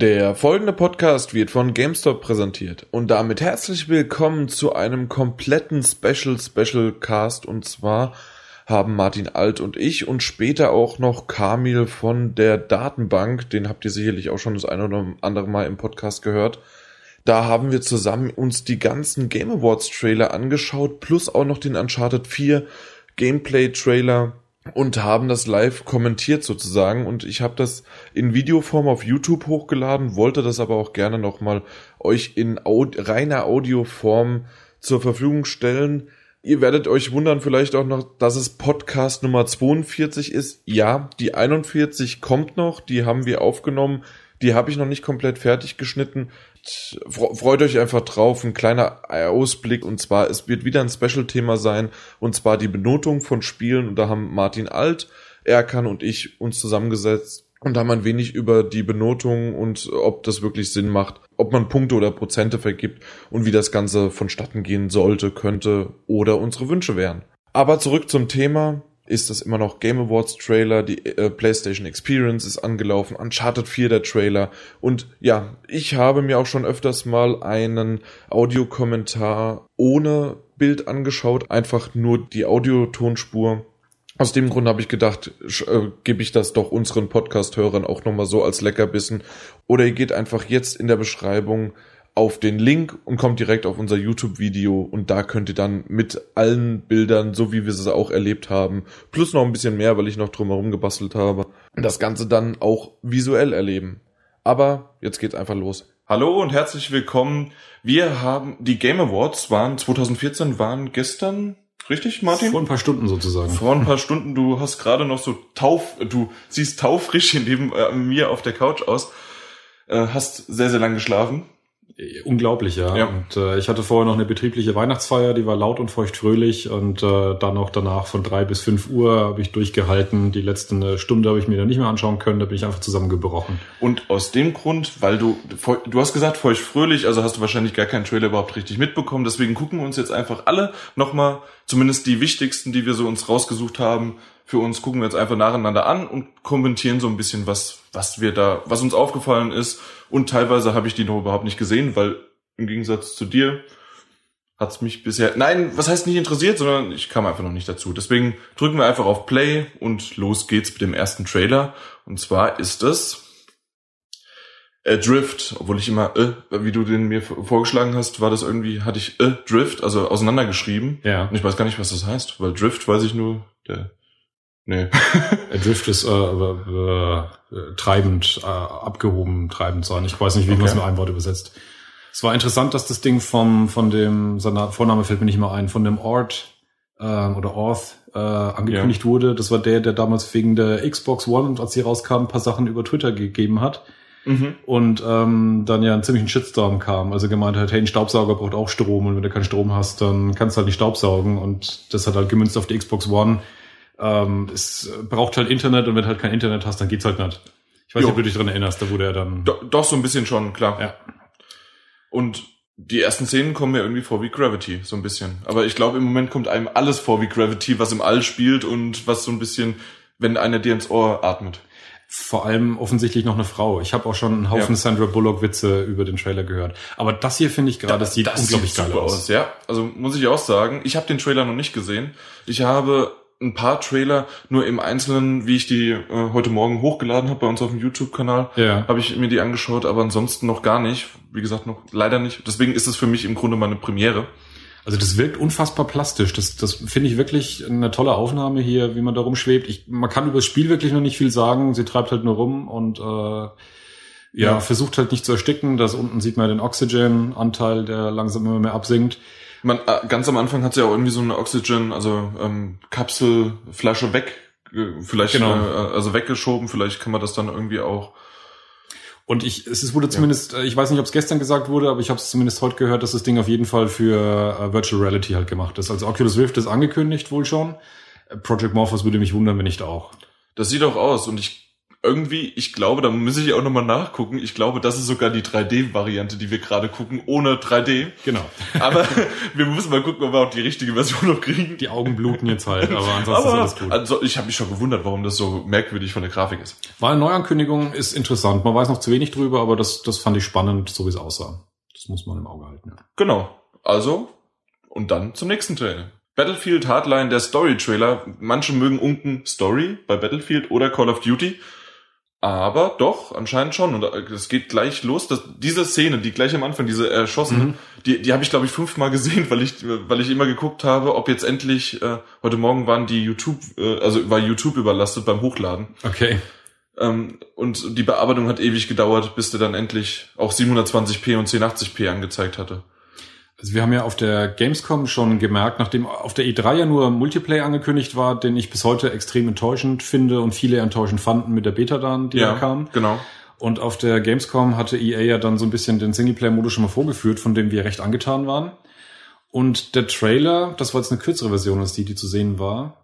Der folgende Podcast wird von GameStop präsentiert. Und damit herzlich willkommen zu einem kompletten Special Special Cast. Und zwar haben Martin Alt und ich und später auch noch Kamil von der Datenbank, den habt ihr sicherlich auch schon das eine oder andere Mal im Podcast gehört. Da haben wir zusammen uns die ganzen Game Awards Trailer angeschaut, plus auch noch den Uncharted 4 Gameplay Trailer und haben das live kommentiert sozusagen und ich habe das in Videoform auf YouTube hochgeladen, wollte das aber auch gerne nochmal euch in Aud reiner Audioform zur Verfügung stellen. Ihr werdet euch wundern vielleicht auch noch, dass es Podcast Nummer 42 ist. Ja, die 41 kommt noch, die haben wir aufgenommen. Die habe ich noch nicht komplett fertig geschnitten. Freut euch einfach drauf, ein kleiner Ausblick. Und zwar, es wird wieder ein Special-Thema sein. Und zwar die Benotung von Spielen. Und da haben Martin Alt, Erkan und ich uns zusammengesetzt und haben ein wenig über die Benotung und ob das wirklich Sinn macht, ob man Punkte oder Prozente vergibt und wie das Ganze vonstatten gehen sollte, könnte oder unsere Wünsche wären. Aber zurück zum Thema ist das immer noch Game Awards Trailer, die äh, PlayStation Experience ist angelaufen, Uncharted 4 der Trailer und ja, ich habe mir auch schon öfters mal einen Audiokommentar ohne Bild angeschaut, einfach nur die Audiotonspur. Aus dem Grund habe ich gedacht, äh, gebe ich das doch unseren Podcast-Hörern auch nochmal so als Leckerbissen. Oder ihr geht einfach jetzt in der Beschreibung auf den Link und kommt direkt auf unser YouTube-Video und da könnt ihr dann mit allen Bildern, so wie wir es auch erlebt haben, plus noch ein bisschen mehr, weil ich noch drumherum gebastelt habe, das Ganze dann auch visuell erleben. Aber jetzt geht's einfach los. Hallo und herzlich willkommen. Wir haben die Game Awards waren 2014 waren gestern Richtig, Martin? Vor ein paar Stunden sozusagen. Vor ein paar Stunden. Du hast gerade noch so tauf, du siehst taufrisch neben äh, mir auf der Couch aus. Äh, hast sehr, sehr lang geschlafen. Unglaublich, ja. ja. Und äh, ich hatte vorher noch eine betriebliche Weihnachtsfeier, die war laut und feucht fröhlich und äh, dann auch danach von drei bis fünf Uhr habe ich durchgehalten. Die letzte äh, Stunde habe ich mir dann nicht mehr anschauen können, da bin ich einfach zusammengebrochen. Und aus dem Grund, weil du, du hast gesagt feucht fröhlich, also hast du wahrscheinlich gar keinen Trailer überhaupt richtig mitbekommen, deswegen gucken wir uns jetzt einfach alle nochmal, zumindest die wichtigsten, die wir so uns rausgesucht haben, für uns gucken wir jetzt einfach nacheinander an und kommentieren so ein bisschen, was, was wir da, was uns aufgefallen ist. Und teilweise habe ich die noch überhaupt nicht gesehen, weil im Gegensatz zu dir hat's mich bisher, nein, was heißt nicht interessiert, sondern ich kam einfach noch nicht dazu. Deswegen drücken wir einfach auf Play und los geht's mit dem ersten Trailer. Und zwar ist es Drift, obwohl ich immer, äh, wie du den mir vorgeschlagen hast, war das irgendwie, hatte ich äh, Drift, also auseinandergeschrieben. Ja. Und ich weiß gar nicht, was das heißt, weil Drift weiß ich nur, der Nee. Drift ist äh, äh, treibend, äh, abgehoben, treibend sein. Ich weiß nicht, wie okay. man es mit einem Wort übersetzt. Es war interessant, dass das Ding vom, von dem, seiner Vorname fällt mir nicht mal ein, von dem Ort äh, oder Orth äh, angekündigt ja. wurde. Das war der, der damals wegen der Xbox One, als sie rauskam, ein paar Sachen über Twitter gegeben hat. Mhm. Und ähm, dann ja einen ziemlichen Shitstorm kam. Also gemeint hat, hey, ein Staubsauger braucht auch Strom und wenn du keinen Strom hast, dann kannst du halt nicht staubsaugen. Und das hat halt gemünzt auf die Xbox One ähm, es braucht halt Internet und wenn du halt kein Internet hast, dann geht's halt nicht. Ich weiß jo. nicht, ob du dich dran erinnerst, da wurde er dann. Do, doch, so ein bisschen schon, klar. Ja. Und die ersten Szenen kommen mir irgendwie vor wie Gravity, so ein bisschen. Aber ich glaube, im Moment kommt einem alles vor wie Gravity, was im All spielt und was so ein bisschen, wenn einer dir ins Ohr atmet. Vor allem offensichtlich noch eine Frau. Ich habe auch schon einen Haufen ja. Sandra Bullock Witze über den Trailer gehört. Aber das hier finde ich gerade, das sieht das unglaublich sieht geil aus. aus. Ja, also muss ich auch sagen, ich habe den Trailer noch nicht gesehen. Ich habe ein paar Trailer nur im Einzelnen, wie ich die äh, heute Morgen hochgeladen habe bei uns auf dem YouTube-Kanal, ja. habe ich mir die angeschaut, aber ansonsten noch gar nicht. Wie gesagt, noch leider nicht. Deswegen ist es für mich im Grunde meine Premiere. Also das wirkt unfassbar plastisch. Das, das finde ich wirklich eine tolle Aufnahme hier, wie man da rumschwebt. Ich, man kann über das Spiel wirklich noch nicht viel sagen. Sie treibt halt nur rum und äh, ja, ja. versucht halt nicht zu ersticken. Das unten sieht man den Oxygen-Anteil, der langsam immer mehr absinkt. Man, äh, ganz am Anfang hat sie ja auch irgendwie so eine Oxygen, also ähm, Kapselflasche weg, äh, vielleicht genau. äh, also weggeschoben. Vielleicht kann man das dann irgendwie auch. Und ich, es wurde zumindest, ja. Ich weiß nicht, ob es gestern gesagt wurde, aber ich habe es zumindest heute gehört, dass das Ding auf jeden Fall für äh, Virtual Reality halt gemacht ist. Also Oculus Rift ist angekündigt wohl schon. Project Morphos würde mich wundern, wenn nicht auch. Das sieht auch aus und ich irgendwie, ich glaube, da muss ich auch nochmal nachgucken. Ich glaube, das ist sogar die 3D-Variante, die wir gerade gucken, ohne 3D. Genau. Aber wir müssen mal gucken, ob wir auch die richtige Version noch kriegen. Die Augen bluten jetzt halt, aber ansonsten Aber ist alles gut. also, ich habe mich schon gewundert, warum das so merkwürdig von der Grafik ist. Eine Neuankündigung, ist interessant. Man weiß noch zu wenig drüber, aber das, das fand ich spannend, so wie es aussah. Das muss man im Auge halten. Ja. Genau. Also, und dann zum nächsten Trailer. Battlefield Hardline, der Story-Trailer. Manche mögen unken Story bei Battlefield oder Call of Duty. Aber doch, anscheinend schon. Und äh, es geht gleich los. Dass diese Szene, die gleich am Anfang, diese erschossene, Mhm. die, die habe ich, glaube ich, fünfmal gesehen, weil ich, weil ich immer geguckt habe, ob jetzt endlich, äh, heute Morgen waren die YouTube, äh, also war YouTube überlastet beim Hochladen. Okay. Ähm, und die Bearbeitung hat ewig gedauert, bis der dann endlich auch 720p und 1080p angezeigt hatte. Also wir haben ja auf der Gamescom schon gemerkt, nachdem auf der E3 ja nur Multiplayer angekündigt war, den ich bis heute extrem enttäuschend finde und viele enttäuschend fanden mit der Beta dann, die da kam. genau. Und auf der Gamescom hatte EA ja dann so ein bisschen den Singleplayer-Modus schon mal vorgeführt, von dem wir recht angetan waren. Und der Trailer, das war jetzt eine kürzere Version als die, die zu sehen war.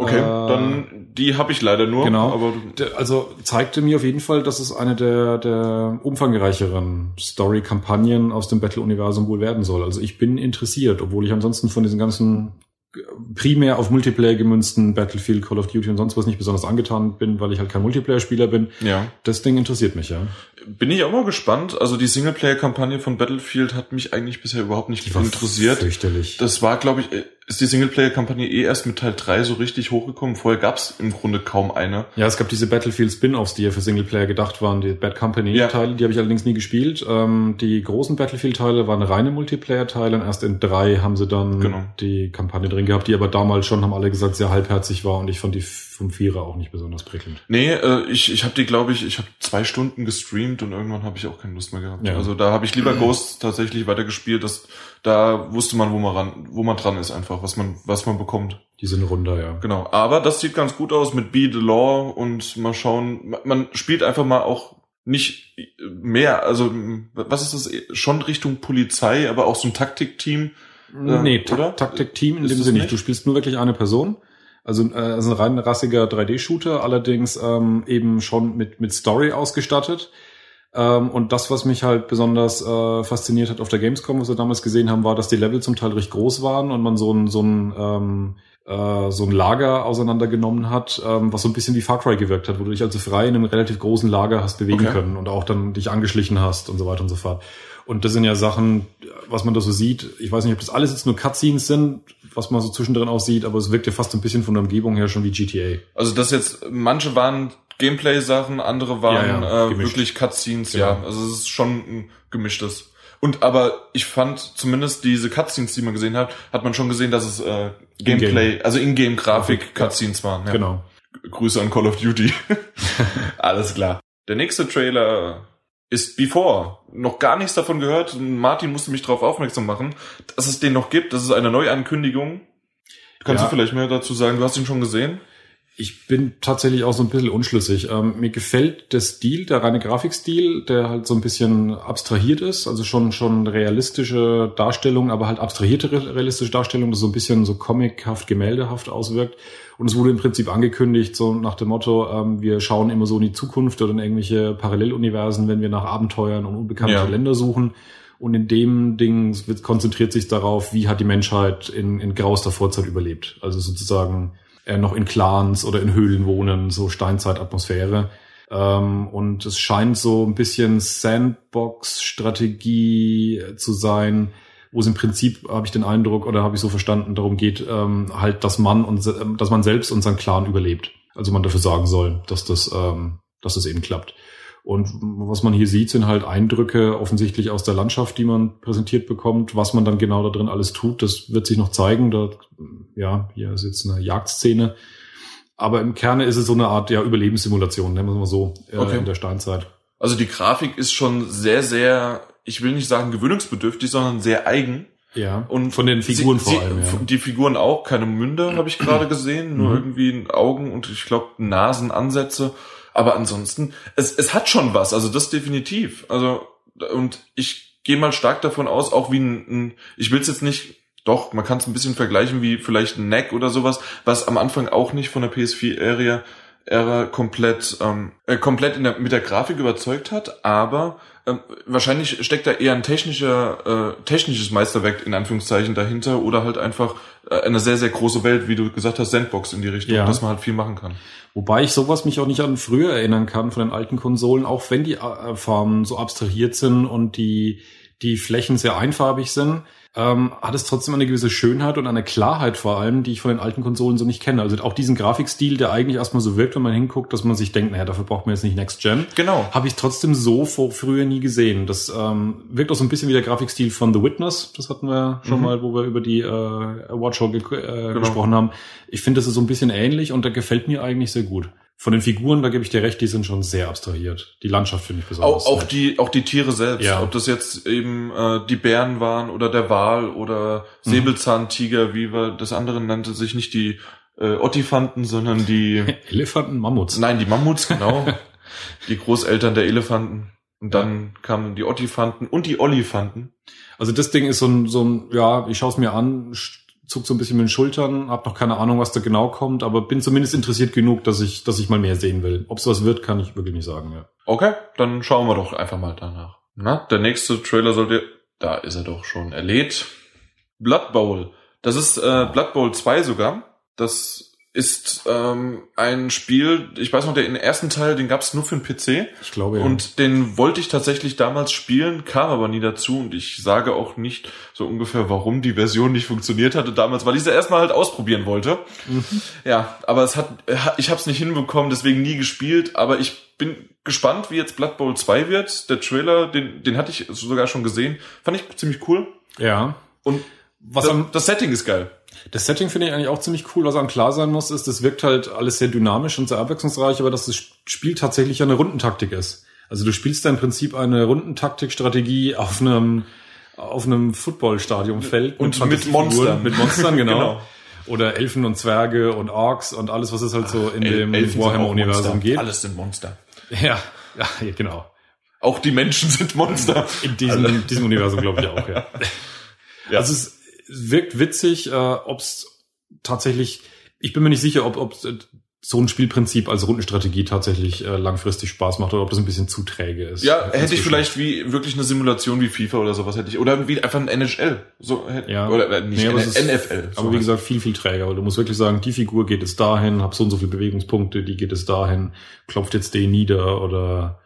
Okay, Äh, dann die habe ich leider nur. Genau. Aber Also zeigte mir auf jeden Fall, dass es eine der, der umfangreicheren Story-Kampagnen aus dem Battle-Universum wohl werden soll. Also ich bin interessiert, obwohl ich ansonsten von diesen ganzen äh, primär auf Multiplayer gemünzten Battlefield, Call of Duty und sonst was nicht besonders angetan bin, weil ich halt kein Multiplayer-Spieler bin. ja, Das Ding interessiert mich, ja. bin ich auch mal gespannt. Also die Singleplayer-Kampagne von Battlefield hat mich eigentlich bisher überhaupt nicht war interessiert. Fürchterlich. Das war, glaube ich, äh, ist die Singleplayer-Kampagne eh erst mit Teil 3 so richtig hochgekommen. Vorher gab's im Grunde kaum eine. Ja, es gab diese Battlefield Spin-offs, die ja für Singleplayer gedacht waren, die Bad Company Ja. Teile, die habe ich allerdings nie gespielt. Ähm, die großen Battlefield Teile waren reine Multiplayer Teile und erst in drei haben sie dann Genau. die Kampagne drin gehabt, die aber damals schon, haben alle gesagt, sehr halbherzig war und ich fand die vom Vierer auch nicht besonders prickelnd. Nee, äh, ich, ich habe die, glaube ich, ich habe zwei Stunden gestreamt und irgendwann habe ich auch keine Lust mehr gehabt. Ja. Also da habe ich lieber Ghost tatsächlich weitergespielt. Das, da wusste man, wo man ran, wo man dran ist einfach, was man, was man bekommt. Die sind runder, ja. Genau. Aber das sieht ganz gut aus mit Be the Law und mal schauen. Ma- Man spielt einfach mal auch nicht mehr. Also was ist das? Schon Richtung Polizei, aber auch so ein Taktikteam. Ja, nee, Ta oder? Taktik-Team in Ist dem Sinne nicht? Du spielst nur wirklich eine Person. Also, äh, also ein rein rassiger 3D-Shooter, allerdings ähm, eben schon mit, mit Story ausgestattet. Ähm, und das, was mich halt besonders äh, fasziniert hat auf der Gamescom, was wir damals gesehen haben, war, dass die Level zum Teil recht groß waren und man so ein, so ein, ähm, äh, so ein Lager auseinandergenommen hat, ähm, was so ein bisschen wie Far Cry gewirkt hat, wo du dich also frei in einem relativ großen Lager hast bewegen Okay. können und auch dann dich angeschlichen hast und so weiter und so fort. Und das sind ja Sachen, was man da so sieht. Ich weiß nicht, ob das alles jetzt nur Cutscenes sind, was man so zwischendrin aussieht, aber es wirkt ja fast ein bisschen von der Umgebung her schon wie GTA. Also das jetzt, manche waren Gameplay-Sachen, andere waren Ja, ja, äh, wirklich Cutscenes, Genau. ja. Also es ist schon ein gemischtes. Und aber ich fand zumindest diese Cutscenes, die man gesehen hat, hat man schon gesehen, dass es äh, Gameplay, also Ingame-Grafik Ja. Cutscenes waren. Ja. Genau. Grüße an Call of Duty. Alles klar. Der nächste Trailer ist Before. Noch gar nichts davon gehört. Martin musste mich darauf aufmerksam machen, dass es den noch gibt. Das ist eine Neuankündigung. Kannst Ja. du vielleicht mehr dazu sagen? Du hast ihn schon gesehen? Ich bin tatsächlich auch so ein bisschen unschlüssig. Ähm, mir gefällt der Stil, der reine Grafikstil, der halt so ein bisschen abstrahiert ist, also schon schon realistische Darstellung, aber halt abstrahierte re- realistische Darstellung, das so ein bisschen so comichaft, gemäldehaft auswirkt. Und es wurde im Prinzip angekündigt, so nach dem Motto, ähm, wir schauen immer so in die Zukunft oder in irgendwelche Paralleluniversen, wenn wir nach Abenteuern und unbekannte Ja. Länder suchen. Und in dem Ding wird, konzentriert sich darauf, wie hat die Menschheit in, in grauster Vorzeit überlebt. Also sozusagen äh, noch in Clans oder in Höhlen wohnen, so Steinzeitatmosphäre. Ähm, und es scheint so ein bisschen Sandbox-Strategie zu sein, wo es im Prinzip, habe ich den Eindruck, oder habe ich so verstanden, darum geht, ähm, halt, dass man und dass man selbst und sein Clan überlebt. Also man dafür sorgen soll, dass das, ähm, dass das eben klappt. Und was man hier sieht, sind halt Eindrücke offensichtlich aus der Landschaft, die man präsentiert bekommt. Was man dann genau da drin alles tut, das wird sich noch zeigen. Da, ja, hier ist jetzt eine Jagdszene. Aber im Kerne ist es so eine Art ja, Überlebenssimulation, nennen wir es mal so, äh, Okay. in der Steinzeit. Also die Grafik ist schon sehr, sehr, ich will nicht sagen gewöhnungsbedürftig, sondern sehr eigen. Ja. Und von den Figuren sie, vor allem, ja. Die Figuren auch, keine Münder habe ich gerade gesehen, nur Mhm. irgendwie Augen und ich glaube Nasenansätze. Aber ansonsten, es, es hat schon was, also das definitiv. Also und ich gehe mal stark davon aus, auch wie ein, ein ich will es jetzt nicht, doch, man kann es ein bisschen vergleichen wie vielleicht ein Neck oder sowas, was am Anfang auch nicht von der PS4-Area Ära komplett, ähm, äh, komplett in der, mit der Grafik überzeugt hat, aber ähm, wahrscheinlich steckt da eher ein technischer, äh, technisches Meisterwerk in Anführungszeichen dahinter oder halt einfach äh, eine sehr, sehr große Welt, wie du gesagt hast, Sandbox in die Richtung, Ja. dass man halt viel machen kann. Wobei ich sowas mich auch nicht an früher erinnern kann von den alten Konsolen, auch wenn die äh, Farben so abstrahiert sind und die, die Flächen sehr einfarbig sind, ähm, hat es trotzdem eine gewisse Schönheit und eine Klarheit vor allem, die ich von den alten Konsolen so nicht kenne. Also auch diesen Grafikstil, der eigentlich erstmal so wirkt, wenn man hinguckt, dass man sich denkt, naja, dafür braucht man jetzt nicht Next Gen. Genau. Habe ich trotzdem so vor, früher nie gesehen. Das ähm, wirkt auch so ein bisschen wie der Grafikstil von The Witness. Das hatten wir schon Mhm. mal, wo wir über die äh, Awardshow ge äh, gesprochen haben. Ich finde, das ist so ein bisschen ähnlich und der gefällt mir eigentlich sehr gut. Von den Figuren, da gebe ich dir recht, die sind schon sehr abstrahiert. Die Landschaft finde ich besonders. Auch, auch die, auch die Tiere selbst, Ja. ob das jetzt eben äh, die Bären waren oder der Wal oder Mhm. Säbelzahntiger, wie wir das andere nannte, sich nicht die äh, Ottifanten, sondern die, Elefanten, Mammuts. nein, die Mammuts, genau, die Großeltern der Elefanten. Und dann kamen die Ottifanten und die Olifanten. Also das Ding ist so ein, so ein ja, ich schaue es mir an, zuck so ein bisschen mit den Schultern, habe noch keine Ahnung, was da genau kommt, aber bin zumindest interessiert genug, dass ich, dass ich mal mehr sehen will. Ob es was wird, kann ich wirklich nicht sagen. Ja. Okay, dann schauen wir doch einfach mal danach. Na, der nächste Trailer sollte, da ist er doch schon erlebt. Blood Bowl. Das ist äh, Blood Bowl 2 sogar. Das ist ähm, ein Spiel, ich weiß noch, der ersten Teil, den gab es nur für den PC. Ich glaube ja. Und den wollte ich tatsächlich damals spielen, kam aber nie dazu und ich sage auch nicht so ungefähr, warum die Version nicht funktioniert hatte damals, weil ich sie erstmal halt ausprobieren wollte. Mhm. Ja, aber es hat, ich habe es nicht hinbekommen, deswegen nie gespielt, aber ich bin gespannt, wie jetzt Blood Bowl 2 wird. Der Trailer, den, den hatte ich sogar schon gesehen, fand ich ziemlich cool ja. und Was das, am, das Setting ist geil. Das Setting finde ich eigentlich auch ziemlich cool. Was am klar sein muss, ist, das wirkt halt alles sehr dynamisch und sehr abwechslungsreich, aber dass das Spiel tatsächlich eine Rundentaktik ist. Also du spielst da im Prinzip eine Rundentaktik-Strategie auf einem auf einem Footballstadionfeld Und mit Fantasiefiguren, Monstern. Mit Monstern, genau. Genau. Oder Elfen und Zwerge und Orks und alles, was es halt so in dem Warhammer-Universum geht. Alles sind Monster. Ja, ja, ja, genau. Auch die Menschen sind Monster. In diesem, in diesem Universum glaube ich auch, ja. Ja. Also es wirkt witzig, äh, ob es tatsächlich, ich bin mir nicht sicher, ob, ob so ein Spielprinzip als Rundenstrategie tatsächlich äh, langfristig Spaß macht oder ob das ein bisschen zu träge ist. Ja, hätte ich vielleicht wie wirklich eine Simulation wie FIFA oder sowas hätte ich oder wie einfach ein NHL, so hätte, Ja. oder äh, nicht Nee, aber ist- NFL. so Aber wie gesagt, viel, viel träger, weil du musst wirklich sagen, die Figur geht es dahin, hab so und so viele Bewegungspunkte, die geht es dahin, klopft jetzt den nieder oder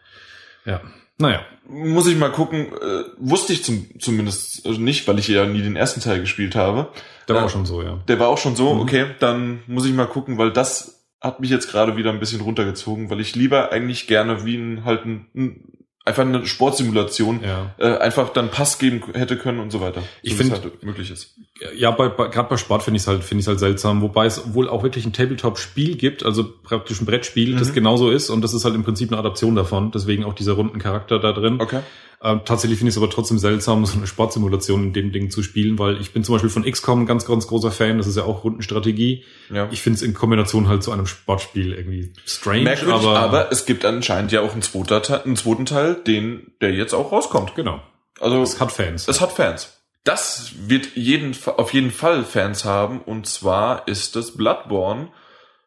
ja. Naja. muss ich mal gucken. Äh, wusste ich zum, zumindest nicht, weil ich ja nie den ersten Teil gespielt habe. Der war Ja. auch schon so, ja. Der war auch schon so, Mhm. okay, dann muss ich mal gucken, weil das hat mich jetzt gerade wieder ein bisschen runtergezogen, weil ich lieber eigentlich gerne wie ein halt ein, ein einfach eine Sportsimulation Ja. äh, einfach dann Pass geben hätte können und so weiter. Ich So wie es find- halt möglich ist. Ja, bei, bei, gerade bei Sport finde ich es halt, finde ich halt seltsam, wobei es wohl auch wirklich ein Tabletop-Spiel gibt, also praktisch ein Brettspiel, das Mhm. genauso ist und das ist halt im Prinzip eine Adaption davon, deswegen auch dieser runden Charakter da drin. Okay. Ähm, tatsächlich finde ich es aber trotzdem seltsam, so eine Sportsimulation in dem Ding zu spielen, weil ich bin zum Beispiel von XCOM ein ganz, ganz großer Fan, das ist ja auch Rundenstrategie. Ja. Ich finde es in Kombination halt zu einem Sportspiel irgendwie strange, Merkwürdig, aber, aber, es gibt anscheinend ja auch einen, zweiter einen zweiten Teil, den, der jetzt auch rauskommt. genau, Also es hat Fans. es hat Fans. Das wird jeden, auf jeden Fall Fans haben und zwar ist es Bloodborne.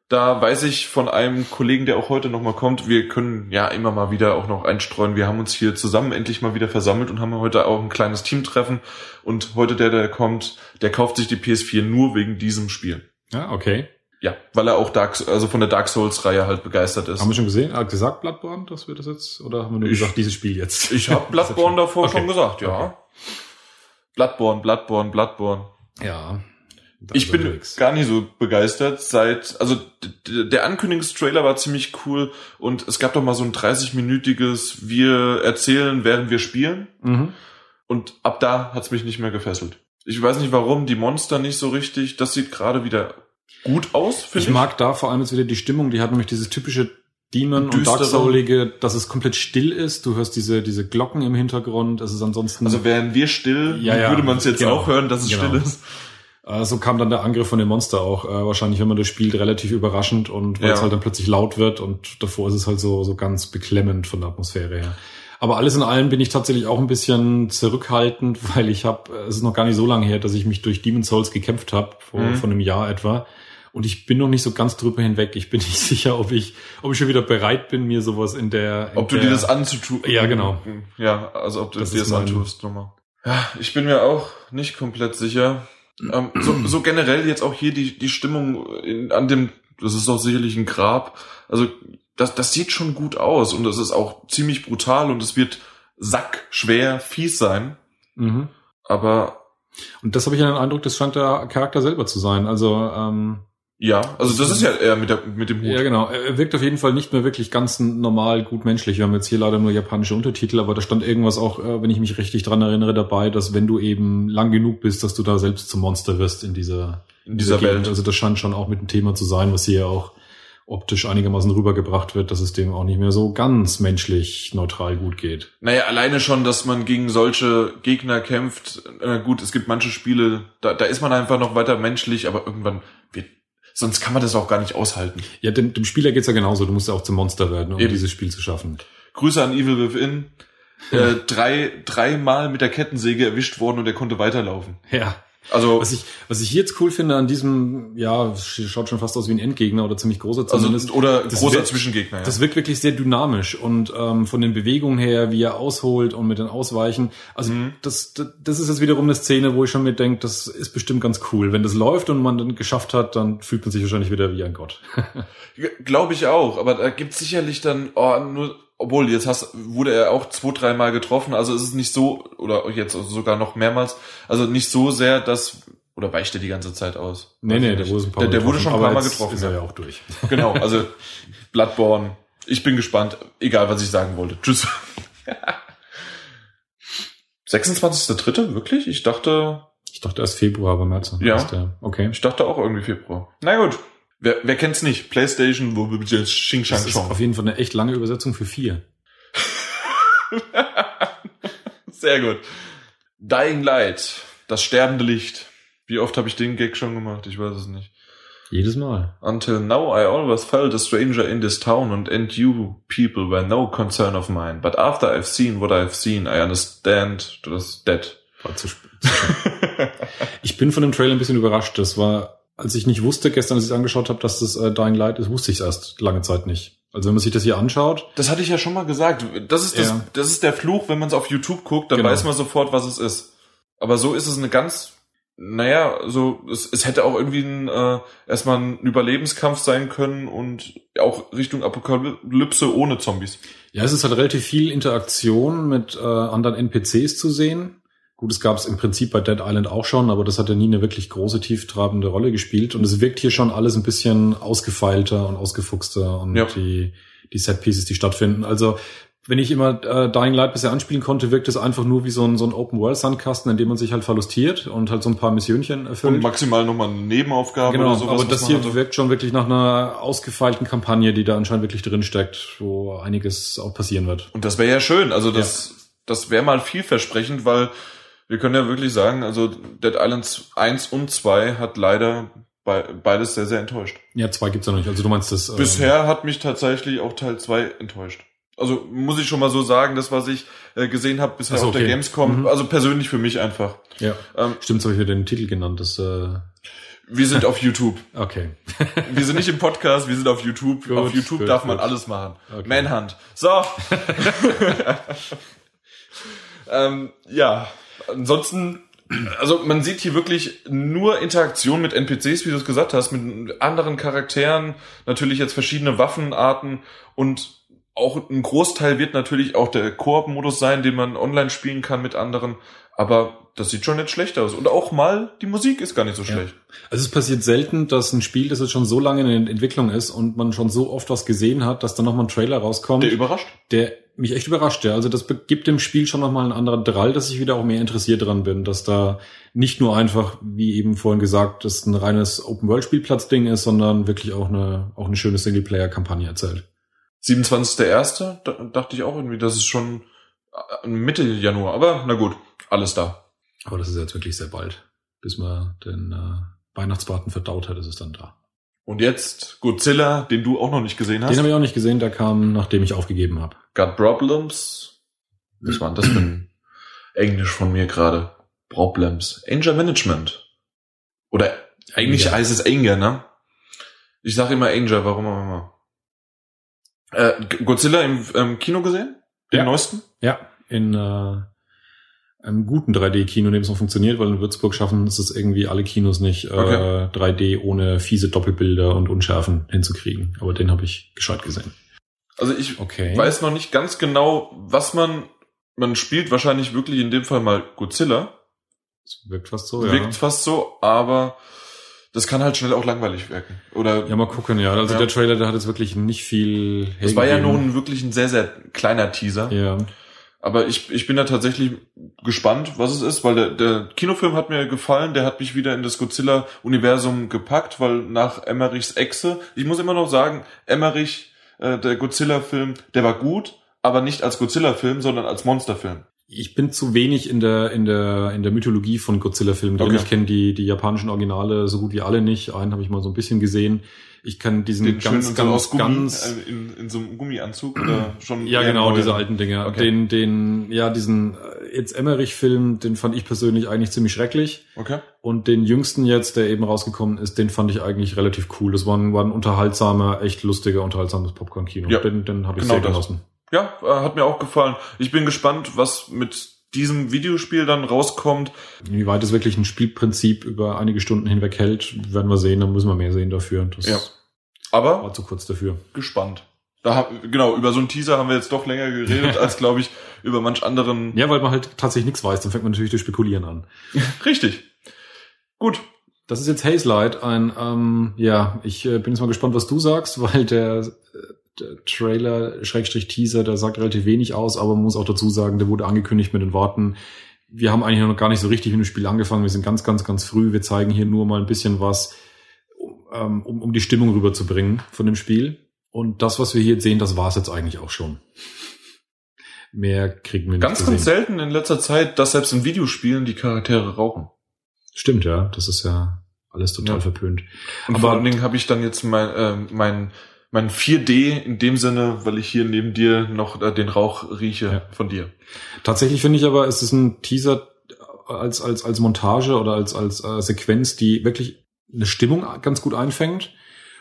Da weiß ich von einem Kollegen, der auch heute nochmal kommt, wir können ja immer mal wieder auch noch einstreuen. Wir haben uns hier zusammen endlich mal wieder versammelt und haben heute auch ein kleines Teamtreffen. Und heute der, der kommt, der kauft sich die PS4 nur wegen diesem Spiel. ja, okay. Ja, weil er auch Dark, also von der Dark Souls-Reihe halt begeistert ist. Haben wir schon gesehen, hat gesagt Bloodborne, dass wir das jetzt, oder haben wir nur Ich- gesagt, dieses Spiel jetzt? Ich habe Bloodborne davor Okay. schon gesagt, ja. Okay. Bloodborne, Bloodborne, Bloodborne. Ja. Ich bin unterwegs. gar nicht so begeistert seit, also der Ankündigungstrailer war ziemlich cool und es gab doch mal so ein 30-minütiges Wir erzählen, während wir spielen Mhm. und ab da hat's mich nicht mehr gefesselt. Ich weiß nicht warum, die Monster nicht so richtig, das sieht gerade wieder gut aus, finde Ich ich. mag da vor allem jetzt wieder die Stimmung, die hat nämlich dieses typische Demon- und. Dark Soulige, dass es komplett still ist. Du hörst diese, diese Glocken im Hintergrund. Es ist ansonsten. Also wären wir still, Ja, ja, würde man es jetzt genau. auch hören, dass es Genau. still ist. Äh, so kam dann der Angriff von dem Monster auch. Äh, wahrscheinlich, wenn man das spielt, relativ überraschend und weil Ja. es halt dann plötzlich laut wird und davor ist es halt so, so ganz beklemmend von der Atmosphäre her. Aber alles in allem bin ich tatsächlich auch ein bisschen zurückhaltend, weil ich habe, es ist noch gar nicht so lange her, dass ich mich durch Demon's Souls gekämpft habe, vor, Mhm. vor einem Jahr etwa. Und ich bin noch nicht so ganz drüber hinweg. Ich bin nicht sicher, ob ich, ob ich schon wieder bereit bin, mir sowas in der. In ob du der, dir das anzutun. Ja, genau. Ja, also ob du Das dir das antust nochmal. Ja, ich bin mir auch nicht komplett sicher. Ähm, so, so generell jetzt auch hier die, die Stimmung in, an dem, das ist doch sicherlich ein Grab. Also das, das sieht schon gut aus und das ist auch ziemlich brutal und es wird sackschwer fies sein. Mhm. Aber Und das habe ich ja den Eindruck, das scheint der Charakter selber zu sein. Also ähm, ja, also das ist ja eher mit, der, mit dem Hut. Ja, genau. Er wirkt auf jeden Fall nicht mehr wirklich ganz normal gut menschlich. Wir haben jetzt hier leider nur japanische Untertitel, aber da stand irgendwas auch, äh, wenn ich mich richtig dran erinnere, dabei, dass wenn du eben lang genug bist, dass du da selbst zum Monster wirst in dieser, in dieser Gegend. Welt. Also das scheint schon auch mit dem Thema zu sein, was hier auch optisch einigermaßen rübergebracht wird, dass es dem auch nicht mehr so ganz menschlich neutral gut geht. Naja, alleine schon, dass man gegen solche Gegner kämpft. Äh, gut, es gibt manche Spiele, da, da ist man einfach noch weiter menschlich, aber irgendwann wird, sonst kann man das auch gar nicht aushalten. Ja, dem, dem Spieler geht's ja genauso. Du musst ja auch zum Monster werden, um Eben. dieses Spiel zu schaffen. Grüße an Evil Within. Äh, drei, dreimal mit der Kettensäge erwischt worden und er konnte weiterlaufen. Ja. Also, Was ich, was ich hier jetzt cool finde an diesem, ja, schaut schon fast aus wie ein Endgegner oder ziemlich großer also zumindest. oder das großer wird- Zwischengegner. Ja. Das wirkt wirklich sehr dynamisch und ähm, von den Bewegungen her, wie er ausholt und mit den Ausweichen. Also Mhm. das, das, das ist jetzt wiederum eine Szene, wo ich schon mir denke, das ist bestimmt ganz cool. Wenn das läuft und man dann geschafft hat, dann fühlt man sich wahrscheinlich wieder wie ein Gott. Glaube ich auch, aber da gibt's sicherlich dann, oh, nur, obwohl jetzt hast, wurde er auch zwei, dreimal getroffen, also es ist nicht so, oder jetzt sogar noch mehrmals, also nicht so sehr, dass, oder weicht er die ganze Zeit aus? nee, nee, der wurde ein paar der, der wurde schon ein paar Mal getroffen. Ist er ja. ja auch durch. Genau, also Bloodborne. Ich bin gespannt, egal was ich sagen wollte. Tschüss. 26.3. Wirklich? Ich dachte, Ich dachte erst Februar, aber März. Ja. okay. ich dachte auch irgendwie Februar. Na gut. Wer, wer kennt's nicht? PlayStation, wo Xing Shang Das ist Chong. auf jeden Fall eine echt lange Übersetzung für vier. Sehr gut. Dying Light. Das sterbende Licht. Wie oft habe ich den Gag schon gemacht? Ich weiß es nicht. Jedes Mal. Until now I always felt a stranger in this town and and you people were no concern of mine. But after I've seen what I've seen, I understand that's dead. War zu spät. Ich bin von dem Trailer ein bisschen überrascht. Das war, als ich nicht wusste, gestern, als ich es angeschaut habe, dass das äh, Dying Light ist, wusste ich es erst lange Zeit nicht. Also wenn man sich das hier anschaut, Das hatte ich ja schon mal gesagt. Das ist das, Ja. das ist der Fluch, wenn man es auf YouTube guckt, dann Genau. weiß man sofort, was es ist. Aber so ist es eine ganz, naja, so, es, es hätte auch irgendwie ein, äh, erstmal ein Überlebenskampf sein können und auch Richtung Apokalypse ohne Zombies. ja, es ist halt relativ viel Interaktion mit äh, anderen NPCs zu sehen. Gut, es gab es im Prinzip bei Dead Island auch schon, aber das hat ja nie eine wirklich große, tieftrabende Rolle gespielt. Und es wirkt hier schon alles ein bisschen ausgefeilter und ausgefuchster und Ja. die, die Set-Pieces, die stattfinden. Also wenn ich immer äh, Dying Light bisher anspielen konnte, wirkt es einfach nur wie so ein, so ein Open-World-Sandkasten, in dem man sich halt verlustiert und halt so ein paar Missionchen erfüllt. Und maximal nochmal eine Nebenaufgabe Genau, oder sowas. aber das hier hatte. wirkt schon wirklich nach einer ausgefeilten Kampagne, die da anscheinend wirklich drin steckt, wo einiges auch passieren wird. Und das wäre ja schön. Also das, das wäre mal vielversprechend, weil wir können ja wirklich sagen, also Dead Islands 1 und 2 hat leider bei, beides sehr, sehr enttäuscht. Ja, zwei gibt's ja noch nicht. Also du meinst das. ähm, Bisher hat mich tatsächlich auch Teil 2 enttäuscht. Also muss ich schon mal so sagen, das, was ich äh, gesehen habe bisher Ach so, auf der okay. Gamescom, Mhm. also persönlich für mich einfach. Ja, Ähm, stimmt, habe ich mir den Titel genannt. Das, äh, wir sind auf YouTube. okay. Wir sind nicht im Podcast, wir sind auf YouTube. Gut, auf YouTube gut, darf man gut. alles machen. Okay. Manhunt. So. ähm, ja, ansonsten, also man sieht hier wirklich nur Interaktion mit NPCs, wie du es gesagt hast, mit anderen Charakteren, natürlich jetzt verschiedene Waffenarten und auch ein Großteil wird natürlich auch der Koop-Modus sein, den man online spielen kann mit anderen. Aber das sieht schon nicht schlecht aus. Und auch mal, die Musik ist gar nicht so Ja. schlecht. Also es passiert selten, dass ein Spiel, das jetzt schon so lange in der Entwicklung ist und man schon so oft was gesehen hat, dass dann nochmal ein Trailer rauskommt, Der der, überrascht. Mich echt überrascht. Ja. Also das gibt dem Spiel schon nochmal einen anderen Drall, dass ich wieder auch mehr interessiert dran bin, dass da nicht nur einfach, wie eben vorhin gesagt, das ein reines Open-World-Spielplatz-Ding ist, sondern wirklich auch eine, auch eine schöne Singleplayer-Kampagne erzählt. 27.01. Da dachte ich auch irgendwie, das ist schon äh, Mitte Januar. Aber na gut, alles da. Aber das ist jetzt wirklich sehr bald. Bis man den äh, Weihnachtsbraten verdaut hat, ist es dann da. Und jetzt Godzilla, den du auch noch nicht gesehen hast. Den habe ich auch nicht gesehen, der kam, nachdem ich aufgegeben habe. Got Problems. Was war denn das für ein Englisch von mir gerade? Problems. Anger Management. Oder eigentlich heißt es Anger, ne? Ich sage immer Angel, warum auch immer. Äh, Godzilla im ähm, Kino gesehen? Den Ja. neuesten? Ja, in äh, einem guten 3D-Kino, in dem es noch funktioniert, weil in Würzburg schaffen es es irgendwie alle Kinos nicht, äh, Okay. 3D ohne fiese Doppelbilder und Unschärfen hinzukriegen. Aber den habe ich gescheit gesehen. Also ich Okay. weiß noch nicht ganz genau, was man. Man spielt wahrscheinlich wirklich in dem Fall mal Godzilla. Es wirkt fast so, ja. Wirkt fast so, aber das kann halt schnell auch langweilig wirken. Oder Ja, mal gucken, ja. Also Ja. der Trailer, der hat jetzt wirklich nicht viel das war ja nun wirklich ein sehr, sehr kleiner Teaser. Ja. Aber ich, ich bin da tatsächlich gespannt, was es ist, weil der, der Kinofilm hat mir gefallen, der hat mich wieder in das Godzilla-Universum gepackt, weil nach Emmerichs Echse, ich muss immer noch sagen, Emmerich, äh, der Godzilla-Film, der war gut, aber nicht als Godzilla-Film, sondern als Monsterfilm. Ich bin zu wenig in der, in der, in der Mythologie von Godzilla-Filmen drin. Okay. Ich kenne die, die japanischen Originale so gut wie alle nicht. Einen habe ich mal so ein bisschen gesehen. Ich kann diesen Den ganz, ganz, Gummi, ganz, äh, in, in so einem Gummianzug oder schon ja genau, neu? diese alten Dinger. Okay. Den, den, ja, diesen äh, jetzt Emmerich-Film, den fand ich persönlich eigentlich ziemlich schrecklich. Okay. Und den jüngsten jetzt, der eben rausgekommen ist, den fand ich eigentlich relativ cool. Das war ein, war ein unterhaltsamer, echt lustiger, unterhaltsames Popcorn-Kino. Ja, den den habe ich genau sehr das. genossen. Ja, äh, hat mir auch gefallen. Ich bin gespannt, was mit diesem Videospiel dann rauskommt. Inwieweit es wirklich ein Spielprinzip über einige Stunden hinweg hält, werden wir sehen. Dann müssen wir mehr sehen dafür. Das Ja. Aber war zu kurz dafür. gespannt. Da hab, genau, über so einen Teaser haben wir jetzt doch länger geredet, als glaube ich, über manch anderen. Ja, weil man halt tatsächlich nichts weiß. Dann fängt man natürlich durch Spekulieren an. Richtig. Gut. Das ist jetzt Haze Light, ein, ähm, ja, ich äh, bin jetzt mal gespannt, was du sagst, weil der, äh, der Trailer, Schrägstrich Teaser, der sagt relativ wenig aus, aber man muss auch dazu sagen, der wurde angekündigt mit den Worten, wir haben eigentlich noch gar nicht so richtig mit dem Spiel angefangen, wir sind ganz, ganz, ganz früh, wir zeigen hier nur mal ein bisschen was, um, ähm, um, um die Stimmung rüberzubringen von dem Spiel. Und das, was wir hier sehen, das war es jetzt eigentlich auch schon. Mehr kriegen wir nicht Ganz, zu ganz sehen. selten in letzter Zeit, dass selbst in Videospielen die Charaktere rauchen. Stimmt, ja, das ist ja alles total Ja. verpönt. Und Aber- vor allen Dingen habe ich dann jetzt mein, äh, mein, mein 4D in dem Sinne, weil ich hier neben dir noch äh, den Rauch rieche Ja. von dir. Tatsächlich finde ich aber, es ist ein Teaser als, als, als Montage oder als, als äh, Sequenz, die wirklich eine Stimmung ganz gut einfängt.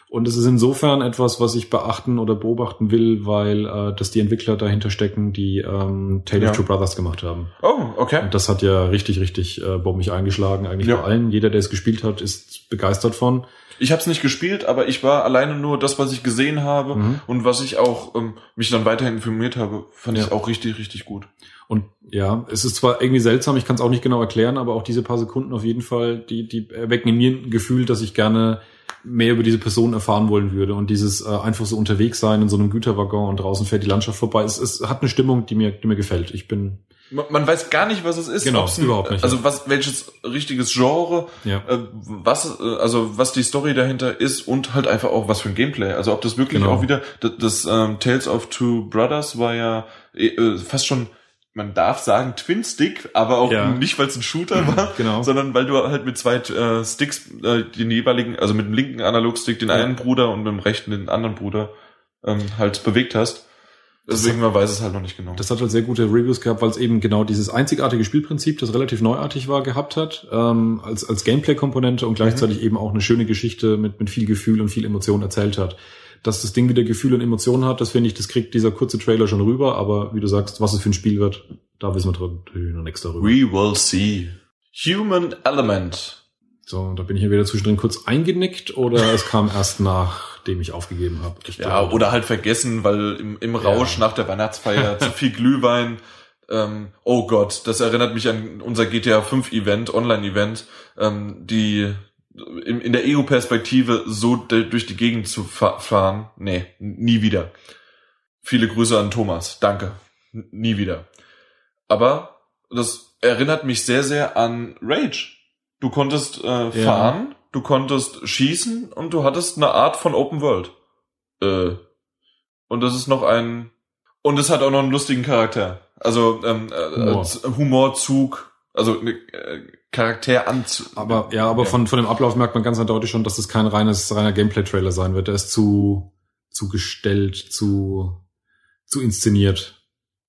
Und es ist insofern etwas, was ich beachten oder beobachten will, weil äh, das die Entwickler dahinter stecken, die ähm, Tale Ja. of Two Brothers gemacht haben. Oh, okay. Und das hat ja richtig, richtig äh, bombig eingeschlagen, eigentlich Ja. bei allen. Jeder, der es gespielt hat, ist begeistert von. Ich habe es nicht gespielt, aber ich war alleine nur das, was ich gesehen habe Mhm. und was ich auch ähm, mich dann weiterhin informiert habe, fand Ja. ich auch richtig, richtig gut. Und ja, es ist zwar irgendwie seltsam, ich kann es auch nicht genau erklären, aber auch diese paar Sekunden auf jeden Fall, die, die erwecken in mir ein Gefühl, dass ich gerne mehr über diese Person erfahren wollen würde. Und dieses äh, einfach so unterwegs sein in so einem Güterwaggon und draußen fährt die Landschaft vorbei, es, es hat eine Stimmung, die mir, die mir gefällt. Ich bin, Man, weiß gar nicht, was es ist. Genau, ein, überhaupt nicht. Also was, welches richtiges Genre, ja. äh, was, äh, also was die Story dahinter ist und halt einfach auch was für ein Gameplay. Also ob das wirklich Genau. auch wieder das, das ähm, Tales of Two Brothers war ja äh, äh, fast schon, man darf sagen Twin Stick, aber auch Ja. nicht, weil es ein Shooter war, Genau. sondern weil du halt mit zwei äh, Sticks äh, den jeweiligen, also mit dem linken Analogstick den Ja. einen Bruder und mit dem rechten den anderen Bruder ähm, halt bewegt hast. Deswegen man weiß es halt noch nicht genau. Das hat halt sehr gute Reviews gehabt, weil es eben genau dieses einzigartige Spielprinzip, das relativ neuartig war, gehabt hat, ähm, als, als Gameplay-Komponente und gleichzeitig eben auch eine schöne Geschichte mit, mit viel Gefühl und viel Emotion erzählt hat. Dass das Ding wieder Gefühl und Emotionen hat, das finde ich, das kriegt dieser kurze Trailer schon rüber, aber wie du sagst, was es für ein Spiel wird, da wissen wir natürlich noch nichts darüber. We will see. Human Element. So, da bin ich ja wieder zwischendrin kurz eingenickt oder es kam erst nachdem ich aufgegeben habe. Ja, glaube- oder halt vergessen, weil im, im Rausch Ja. nach der Weihnachtsfeier zu viel Glühwein. Ähm, oh Gott, das erinnert mich an unser GTA 5 Event, Online-Event, ähm, die in, in der EU-Perspektive so durch die Gegend zu fa fahren. Nee, nie wieder. Viele Grüße an Thomas. Danke. N nie wieder. Aber das erinnert mich sehr, sehr an Rage. Du konntest äh, fahren, du konntest schießen und du hattest eine Art von Open World. Äh, und das ist noch ein und es hat auch noch einen lustigen Charakter. Also ähm, äh, Humor. Humorzug, also eine äh, Charakteranzug. Aber ja, aber von, von dem Ablauf merkt man ganz eindeutig schon, dass es kein reines, reiner Gameplay-Trailer sein wird. Der ist zu, zu gestellt, zu, zu inszeniert.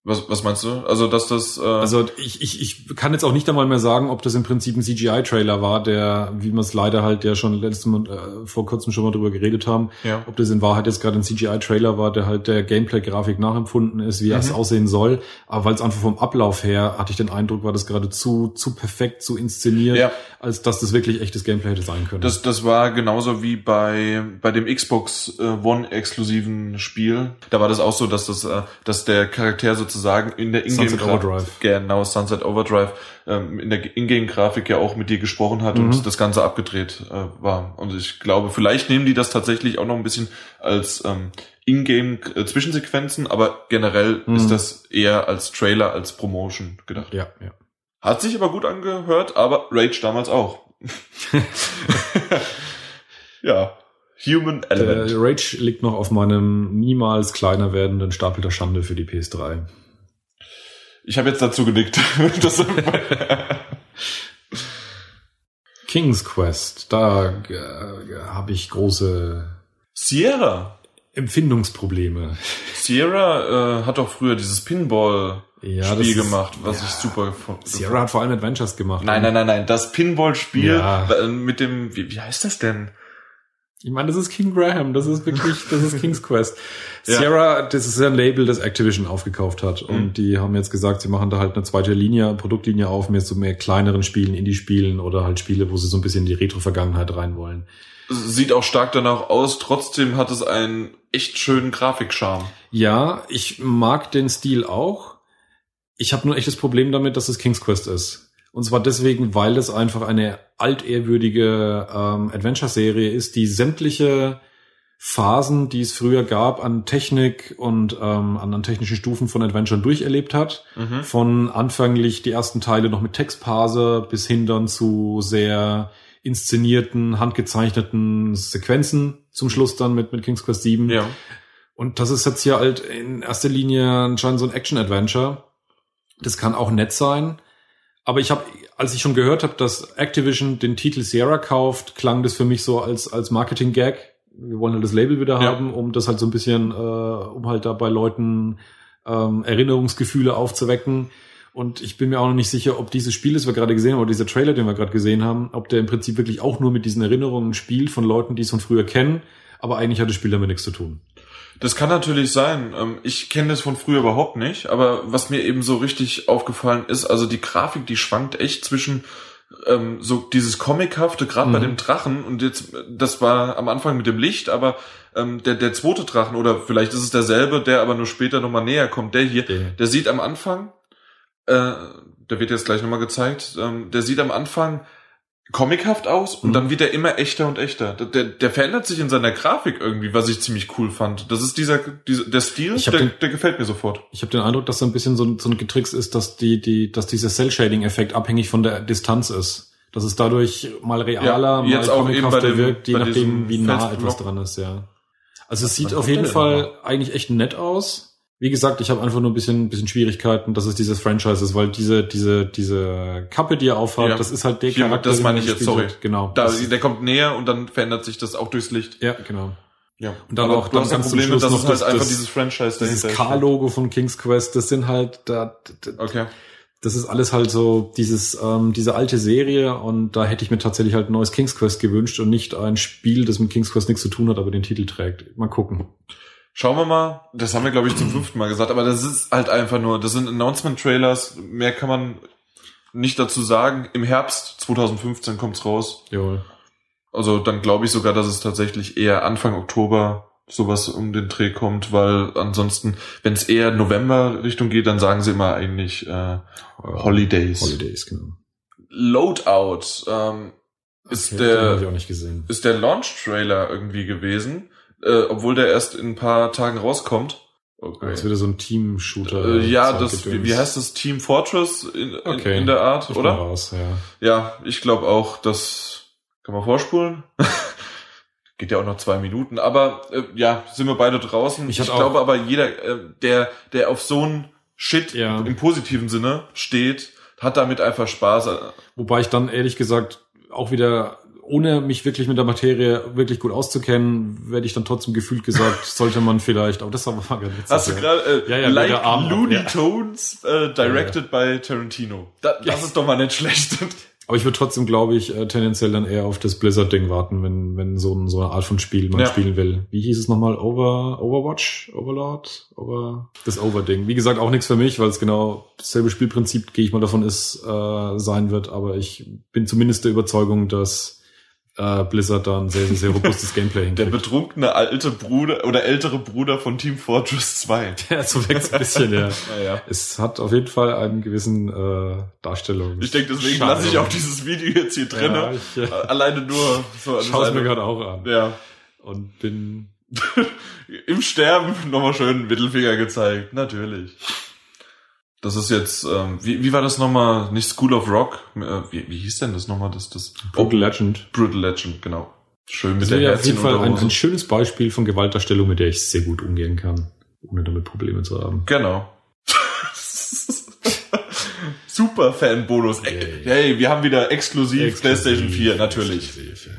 Was, was meinst du? Also, dass das. Äh also ich, ich, ich kann jetzt auch nicht einmal mehr sagen, ob das im Prinzip ein CGI-Trailer war, der, wie wir es leider halt ja schon letztes Mal, äh, vor kurzem schon mal drüber geredet haben, ja. ob das in Wahrheit jetzt gerade ein CGI-Trailer war, der halt der Gameplay-Grafik nachempfunden ist, wie mhm. es aussehen soll. Aber weil es einfach vom Ablauf her, hatte ich den Eindruck, war das gerade zu, zu perfekt, zu inszeniert, ja. Als dass das wirklich echtes Gameplay hätte sein können. Das, das war genauso wie bei, bei dem Xbox äh, One-exklusiven Spiel. Da war das auch so, dass das, äh, dass der Charakter sozusagen in der Ingame-Grafik, genau, Sunset Overdrive, ähm, in der Ingame-Grafik ja auch mit dir gesprochen hat mhm. und das Ganze abgedreht äh, war. Und ich glaube, vielleicht nehmen die das tatsächlich auch noch ein bisschen als ähm, Ingame-Zwischensequenzen, aber generell mhm. ist das eher als Trailer, als Promotion gedacht. Ja, ja. Hat sich aber gut angehört, aber Rage damals auch. ja. Human Element. Der Rage liegt noch auf meinem niemals kleiner werdenden Stapel der Schande für die PS3. Ich habe jetzt dazu genickt. King's Quest, da äh, habe ich große Sierra Empfindungsprobleme. Sierra äh, hat doch früher dieses Pinball ja, Spiel gemacht, was ja, ich super fand. Sierra hat vor allem Adventures gemacht. Nein, nein, nein, nein, das Pinball Spiel ja. mit dem wie, wie heißt das denn? Ich meine, das ist King Graham, das ist wirklich, das ist King's Quest. Sierra, das ist ein Label, das Activision aufgekauft hat. Und mhm. die haben jetzt gesagt, sie machen da halt eine zweite Linie, Produktlinie auf, mehr so mehr kleineren Spielen, Indie-Spielen oder halt Spiele, wo sie so ein bisschen in die Retro-Vergangenheit rein wollen. Sieht auch stark danach aus, trotzdem hat es einen echt schönen Grafikcharme. Ja, ich mag den Stil auch. Ich habe nur echt das Problem damit, dass es King's Quest ist. Und zwar deswegen, weil es einfach eine altehrwürdige ähm, Adventure-Serie ist, die sämtliche Phasen, die es früher gab, an Technik und ähm, an, an technischen Stufen von Adventure durcherlebt hat. Mhm. Von anfänglich die ersten Teile noch mit Textparser bis hin dann zu sehr inszenierten, handgezeichneten Sequenzen zum Schluss dann mit, mit King's Quest 7. Ja. Und das ist jetzt hier halt in erster Linie anscheinend so ein Action-Adventure. Das kann auch nett sein. Aber ich habe, als ich schon gehört habe, dass Activision den Titel Sierra kauft, klang das für mich so als als Marketing-Gag. Wir wollen halt das Label wieder ja. haben, um das halt so ein bisschen, äh, um halt da bei Leuten ähm, Erinnerungsgefühle aufzuwecken. Und ich bin mir auch noch nicht sicher, ob dieses Spiel, das wir gerade gesehen haben, oder dieser Trailer, den wir gerade gesehen haben, ob der im Prinzip wirklich auch nur mit diesen Erinnerungen spielt von Leuten, die es von früher kennen. Aber eigentlich hat das Spiel damit nichts zu tun. Das kann natürlich sein. Ähm, ich kenne das von früher überhaupt nicht, aber was mir eben so richtig aufgefallen ist, also die Grafik, die schwankt echt zwischen ähm, so dieses Comichafte, gerade mhm. bei dem Drachen, und jetzt, das war am Anfang mit dem Licht, aber ähm, der, der zweite Drachen, oder vielleicht ist es derselbe, der aber nur später nochmal näher kommt, der hier, okay. der sieht am Anfang, äh, der wird jetzt gleich nochmal gezeigt, ähm, der sieht am Anfang comichaft aus und mhm. dann wird er immer echter und echter. Der, der verändert sich in seiner Grafik irgendwie, was ich ziemlich cool fand. Das ist dieser, dieser der Stil, der, den, der gefällt mir sofort. Ich habe den Eindruck, dass so ein bisschen so ein, so ein Getricks ist, dass die, die, dass dieser Cell-Shading-Effekt abhängig von der Distanz ist. Dass es dadurch mal realer, ja, mal comichafter wirkt, je nachdem, wie nah etwas dran ist, ja. Also es sieht auf jeden Fall eigentlich echt nett aus. Wie gesagt, ich habe einfach nur ein bisschen, bisschen Schwierigkeiten, dass es dieses Franchise ist, weil diese, diese, diese Kappe, die er aufhat, ja. das ist halt der Hier, Charakter. Das meine ich jetzt, sorry. Genau. Da, der kommt näher und dann verändert sich das auch durchs Licht. Ja, genau. Ja. Und dann Aber auch dann ganz Problem, das ist halt das, einfach dieses Franchise Dieses K-Logo von King's Quest, das sind halt da, da okay. Das ist alles halt so dieses ähm, diese alte Serie und da hätte ich mir tatsächlich halt ein neues King's Quest gewünscht und nicht ein Spiel, das mit King's Quest nichts zu tun hat, aber den Titel trägt. Mal gucken. Schauen wir mal. Das haben wir, glaube ich, zum fünften Mal gesagt. Aber das ist halt einfach nur, das sind Announcement-Trailers. Mehr kann man nicht dazu sagen. Im Herbst 2015 kommt's raus. Jawohl. Also dann glaube ich sogar, dass es tatsächlich eher Anfang Oktober sowas um den Dreh kommt, weil ansonsten, wenn es eher November Richtung geht, dann sagen sie immer eigentlich äh, Holidays. Holidays, genau. Loadout ähm, ist okay, der ist der Launch Trailer irgendwie gewesen äh, obwohl der erst in ein paar Tagen rauskommt. Okay. Jetzt wieder so ein Team-Shooter. Äh, ja, das, wie, wie, heißt das? Team Fortress in, okay. in, in der Art, ich oder? Raus, ja. ja, ich glaube auch, das kann man vorspulen. Geht ja auch noch zwei Minuten, aber äh, ja, sind wir beide draußen. Ich, ich glaube aber jeder, äh, der, der auf so ein Shit ja. im positiven Sinne steht, hat damit einfach Spaß. Wobei ich dann ehrlich gesagt auch wieder ohne mich wirklich mit der Materie wirklich gut auszukennen, werde ich dann trotzdem gefühlt gesagt, sollte man vielleicht, aber das war mal ganz Hast du gerade, äh, ja, ja, like Looney Tones, äh, directed ja, by Tarantino. Da, das ist doch mal nicht schlecht. Aber ich würde trotzdem, glaube ich, äh, tendenziell dann eher auf das Blizzard-Ding warten, wenn, wenn so, ein, so eine Art von Spiel man ja. spielen will. Wie hieß es nochmal? Over, Overwatch? Overlord? Over, das Over-Ding. Wie gesagt, auch nichts für mich, weil es genau dasselbe Spielprinzip, gehe ich mal davon ist, äh, sein wird. Aber ich bin zumindest der Überzeugung, dass äh, Blizzard da ein sehr, sehr, sehr robustes Gameplay hinkriegt. Der betrunkene alte Bruder oder ältere Bruder von Team Fortress 2. Ja, so wächst ein bisschen, ja. ja. Es hat auf jeden Fall einen gewissen äh, Darstellung. Ich denke, deswegen lasse ich auch dieses Video jetzt hier drin. Ja, ich, äh, Alleine nur so. Schau es mir gerade auch an. Ja. Und bin im Sterben nochmal schön Mittelfinger gezeigt. Natürlich. Das ist jetzt, ähm, wie, wie war das nochmal? Nicht School of Rock? Äh, wie, wie hieß denn das nochmal? Das, das Brutal Legend. Brutal Legend, genau. Schön mit das der ja auf jeden Fall ein, ein, schönes Beispiel von Gewaltdarstellung, mit der ich sehr gut umgehen kann, ohne damit Probleme zu haben. Genau. Super Fan-Bonus. Hey. hey, wir haben wieder exklusiv, exklusiv PlayStation 4, natürlich. Exklusiv, ja.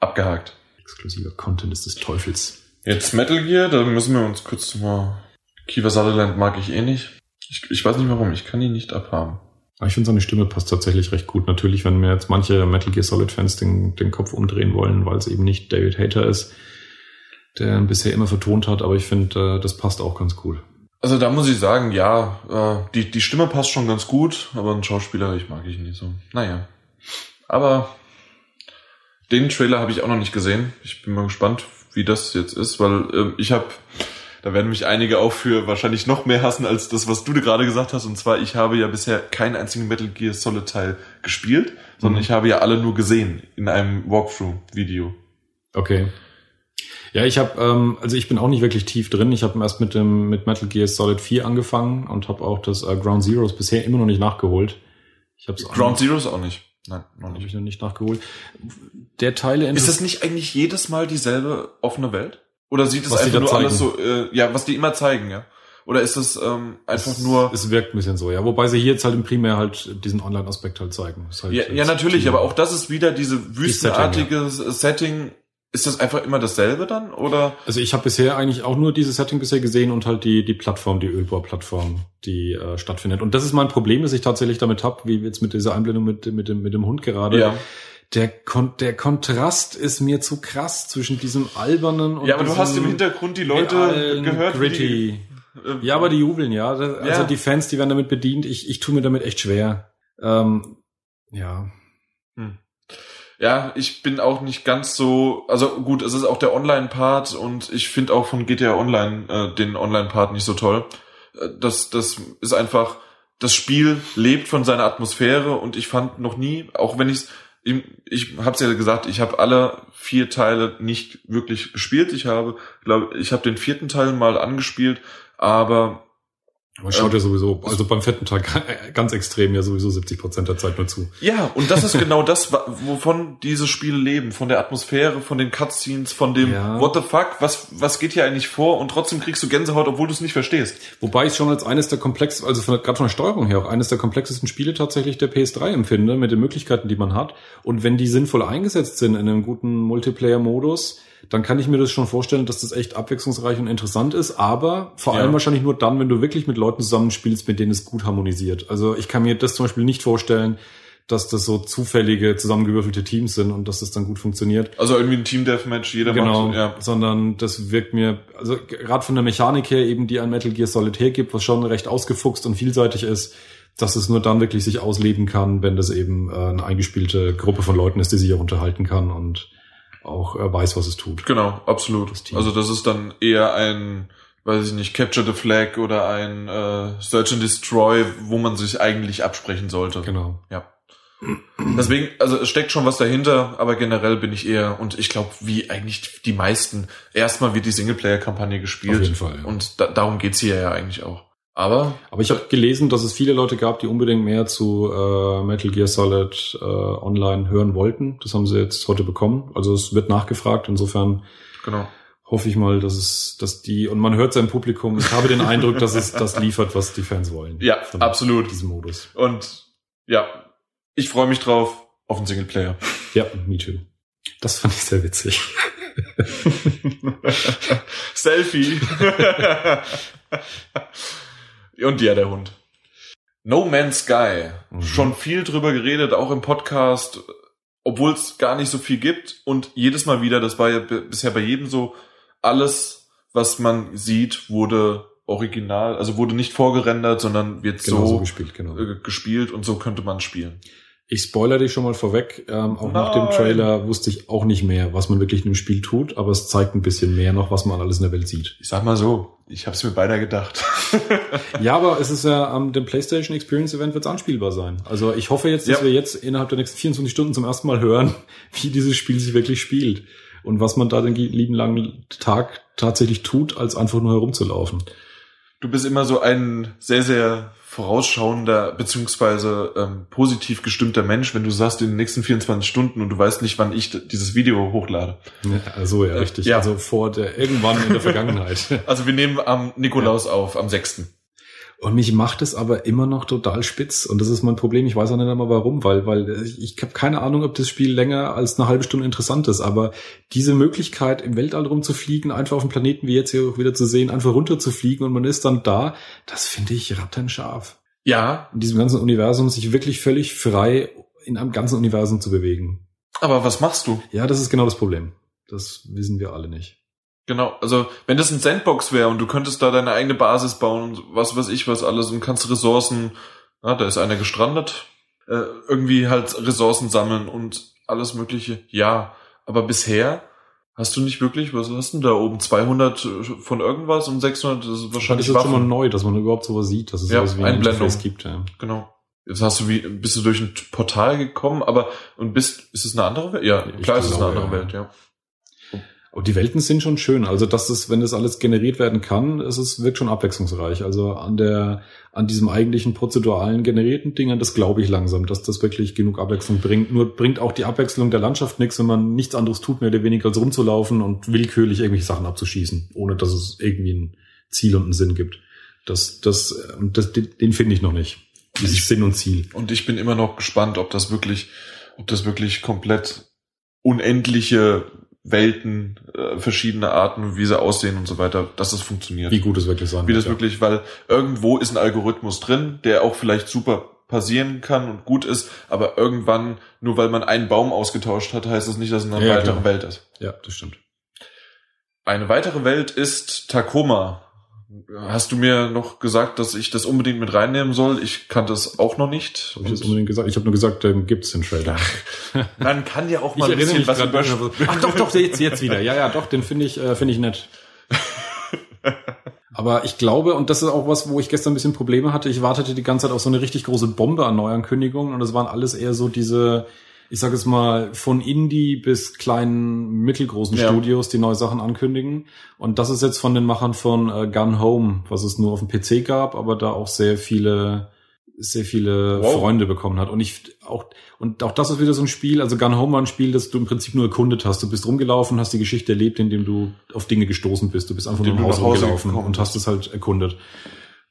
Abgehakt. Exklusiver Content ist des Teufels. Jetzt Metal Gear, da müssen wir uns kurz mal. Kiefer Sutherland mag ich eh nicht. Ich, ich weiß nicht warum, ich kann ihn nicht abhaben. Ich finde seine Stimme passt tatsächlich recht gut. Natürlich, wenn mir jetzt manche Metal Gear Solid Fans den, den Kopf umdrehen wollen, weil es eben nicht David Hater ist, der bisher immer vertont hat, aber ich finde, äh, das passt auch ganz cool. Also da muss ich sagen, ja, äh, die, die Stimme passt schon ganz gut, aber ein Schauspieler, ich mag ich nicht so. Naja. Aber den Trailer habe ich auch noch nicht gesehen. Ich bin mal gespannt, wie das jetzt ist, weil äh, ich habe da werden mich einige auch für wahrscheinlich noch mehr hassen als das, was du gerade gesagt hast. Und zwar, ich habe ja bisher keinen einzigen Metal Gear Solid Teil gespielt, sondern mhm. ich habe ja alle nur gesehen in einem Walkthrough-Video. Okay. Ja, ich habe, ähm, also ich bin auch nicht wirklich tief drin. Ich habe erst mit dem mit Metal Gear Solid 4 angefangen und habe auch das äh, Ground Zeroes bisher immer noch nicht nachgeholt. Ich hab's Ground Zeroes auch nicht. Nein, noch nicht. Habe ich noch nicht nachgeholt. Der Teile Ist das nicht eigentlich jedes Mal dieselbe offene Welt? Oder sieht es einfach nur zeigen. alles so, äh, ja, was die immer zeigen, ja? Oder ist es ähm, einfach es, nur. Es wirkt ein bisschen so, ja. Wobei sie hier jetzt halt im Primär halt diesen Online-Aspekt halt zeigen. Halt ja, ja, natürlich, aber auch das ist wieder diese wüstenartige Setting, ja. Setting. Ist das einfach immer dasselbe dann? Oder? Also ich habe bisher eigentlich auch nur dieses Setting bisher gesehen und halt die, die Plattform, die Ölbohrplattform, die äh, stattfindet. Und das ist mein Problem, das ich tatsächlich damit hab, wie jetzt mit dieser Einblendung mit, mit, dem, mit dem Hund gerade. Ja der, Kon der Kontrast ist mir zu krass zwischen diesem albernen und Ja, aber du hast im Hintergrund die Leute gehört. Gritty. Die, äh, ja, aber die jubeln, ja. Also ja. die Fans, die werden damit bedient. Ich, ich tue mir damit echt schwer. Ähm, ja. Hm. Ja, ich bin auch nicht ganz so, also gut, es ist auch der Online-Part und ich finde auch von GTA Online äh, den Online-Part nicht so toll. Äh, das, das ist einfach, das Spiel lebt von seiner Atmosphäre und ich fand noch nie, auch wenn ich ich, ich habe es ja gesagt, ich habe alle vier Teile nicht wirklich gespielt. Ich habe, glaube, ich habe den vierten Teil mal angespielt, aber man schaut ähm, ja sowieso, also beim vierten Tag ganz extrem ja sowieso 70 Prozent der Zeit nur zu. Ja, und das ist genau das, wovon diese Spiele leben, von der Atmosphäre, von den Cutscenes, von dem ja. What the fuck, was was geht hier eigentlich vor und trotzdem kriegst du Gänsehaut, obwohl du es nicht verstehst. Wobei ich schon als eines der komplex, also von, gerade von der Steuerung her auch eines der komplexesten Spiele tatsächlich der PS3 empfinde, mit den Möglichkeiten, die man hat. Und wenn die sinnvoll eingesetzt sind in einem guten Multiplayer-Modus, dann kann ich mir das schon vorstellen, dass das echt abwechslungsreich und interessant ist, aber vor ja. allem wahrscheinlich nur dann, wenn du wirklich mit Leuten zusammenspielst, mit denen es gut harmonisiert. Also ich kann mir das zum Beispiel nicht vorstellen, dass das so zufällige zusammengewürfelte Teams sind und dass das dann gut funktioniert. Also irgendwie ein Team Deathmatch, jeder genau, macht, ja. sondern das wirkt mir, also gerade von der Mechanik her eben, die ein Metal Gear Solid hergibt, was schon recht ausgefuchst und vielseitig ist, dass es nur dann wirklich sich ausleben kann, wenn das eben äh, eine eingespielte Gruppe von Leuten ist, die sich auch unterhalten kann und auch äh, weiß, was es tut. Genau, absolut. Das also das ist dann eher ein, weiß ich nicht, Capture the Flag oder ein äh, Search and Destroy, wo man sich eigentlich absprechen sollte. Genau. Ja. Deswegen, also es steckt schon was dahinter, aber generell bin ich eher, und ich glaube, wie eigentlich die meisten, erstmal wird die Singleplayer-Kampagne gespielt. Auf jeden Fall. Ja. Und da, darum geht's hier ja eigentlich auch. Aber, aber ich habe gelesen, dass es viele Leute gab, die unbedingt mehr zu äh, Metal Gear Solid äh, online hören wollten. Das haben sie jetzt heute bekommen. Also es wird nachgefragt. Insofern genau. hoffe ich mal, dass es, dass die und man hört sein Publikum. Ich habe den Eindruck, dass es das liefert, was die Fans wollen. Ja, absolut. Diesem Modus. Und ja, ich freue mich drauf auf den Singleplayer. Ja, me too. Das fand ich sehr witzig. Selfie. Und ja, der Hund. No Man's Sky. Mhm. Schon viel drüber geredet, auch im Podcast, obwohl es gar nicht so viel gibt. Und jedes Mal wieder, das war ja bisher bei jedem so, alles, was man sieht, wurde original, also wurde nicht vorgerendert, sondern wird genau so, so gespielt, genau. Äh, gespielt und so könnte man spielen. Ich spoiler dich schon mal vorweg. Ähm, auch Nein. nach dem Trailer wusste ich auch nicht mehr, was man wirklich in dem Spiel tut, aber es zeigt ein bisschen mehr noch, was man alles in der Welt sieht. Ich sag mal so, ich habe es mir beinahe gedacht. ja, aber es ist ja am dem PlayStation Experience Event wird es anspielbar sein. Also ich hoffe jetzt, dass ja. wir jetzt innerhalb der nächsten 24 Stunden zum ersten Mal hören, wie dieses Spiel sich wirklich spielt und was man da den lieben langen Tag tatsächlich tut, als einfach nur herumzulaufen. Du bist immer so ein sehr, sehr vorausschauender beziehungsweise ähm, positiv gestimmter Mensch, wenn du sagst in den nächsten 24 Stunden und du weißt nicht, wann ich dieses Video hochlade. Ja, also ja, richtig. Ja. Also vor der irgendwann in der Vergangenheit. Also wir nehmen am Nikolaus ja. auf, am 6. Und mich macht es aber immer noch total spitz. Und das ist mein Problem. Ich weiß auch nicht einmal warum, weil, weil ich habe keine Ahnung, ob das Spiel länger als eine halbe Stunde interessant ist. Aber diese Möglichkeit, im Weltall rumzufliegen, einfach auf dem Planeten wie jetzt hier auch wieder zu sehen, einfach runterzufliegen und man ist dann da, das finde ich rattenscharf. Ja. In diesem ganzen Universum sich wirklich völlig frei in einem ganzen Universum zu bewegen. Aber was machst du? Ja, das ist genau das Problem. Das wissen wir alle nicht. Genau, also wenn das ein Sandbox wäre und du könntest da deine eigene Basis bauen und was weiß ich was alles und kannst Ressourcen, na, da ist einer gestrandet, äh, irgendwie halt Ressourcen sammeln und alles mögliche. Ja, aber bisher hast du nicht wirklich, was hast du denn da oben, 200 von irgendwas und 600, das ist wahrscheinlich Das ist schon mal neu, dass man überhaupt sowas sieht, dass es ja, sowas wie ein Interface gibt. Ja. Genau. Jetzt hast du wie, bist du durch ein Portal gekommen, aber, und bist, ist es eine andere Welt? Ja, klar ist es eine andere ja. Welt, ja. Aber die Welten sind schon schön. Also, dass das, wenn das alles generiert werden kann, ist es, wirkt schon abwechslungsreich. Also an der, an diesem eigentlichen prozeduralen generierten Dingen, das glaube ich langsam, dass das wirklich genug Abwechslung bringt. Nur bringt auch die Abwechslung der Landschaft nichts, wenn man nichts anderes tut, mehr oder weniger als rumzulaufen und willkürlich irgendwelche Sachen abzuschießen, ohne dass es irgendwie ein Ziel und einen Sinn gibt. Das, das, das den finde ich noch nicht. Dieses Sinn und Ziel. Und ich bin immer noch gespannt, ob das wirklich, ob das wirklich komplett unendliche Welten, äh, verschiedene Arten, wie sie aussehen und so weiter, dass das funktioniert. Wie gut es wirklich sein Wie das ja. wirklich, weil irgendwo ist ein Algorithmus drin, der auch vielleicht super passieren kann und gut ist, aber irgendwann, nur weil man einen Baum ausgetauscht hat, heißt das nicht, dass es eine ja, weitere klar. Welt ist. Ja, das stimmt. Eine weitere Welt ist Tacoma. Hast du mir noch gesagt, dass ich das unbedingt mit reinnehmen soll? Ich kannte es auch noch nicht. Hab ich das unbedingt gesagt? Ich habe nur gesagt, ähm, gibt's den Trailer. Man kann ja auch mal ich ein bisschen was über... Ach doch, doch, jetzt, jetzt wieder. Ja, ja, doch, den finde ich, äh, finde ich nett. Aber ich glaube, und das ist auch was, wo ich gestern ein bisschen Probleme hatte, ich wartete die ganze Zeit auf so eine richtig große Bombe an Neuankündigungen und das waren alles eher so diese ich sage es mal, von Indie bis kleinen, mittelgroßen ja. Studios, die neue Sachen ankündigen. Und das ist jetzt von den Machern von äh, Gun Home, was es nur auf dem PC gab, aber da auch sehr viele sehr viele wow. Freunde bekommen hat. Und ich auch, und auch das ist wieder so ein Spiel, also Gun Home war ein Spiel, das du im Prinzip nur erkundet hast. Du bist rumgelaufen, hast die Geschichte erlebt, indem du auf Dinge gestoßen bist. Du bist einfach nur im Haus rumgelaufen und hast es halt erkundet.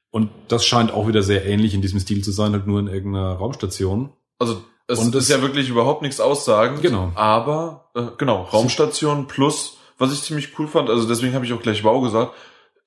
Und das scheint auch wieder sehr ähnlich in diesem Stil zu sein, halt nur in irgendeiner Raumstation. Also es und ist ja wirklich überhaupt nichts aussagen. Genau. Aber, äh, genau, Raumstation plus, was ich ziemlich cool fand, also deswegen habe ich auch gleich wow gesagt,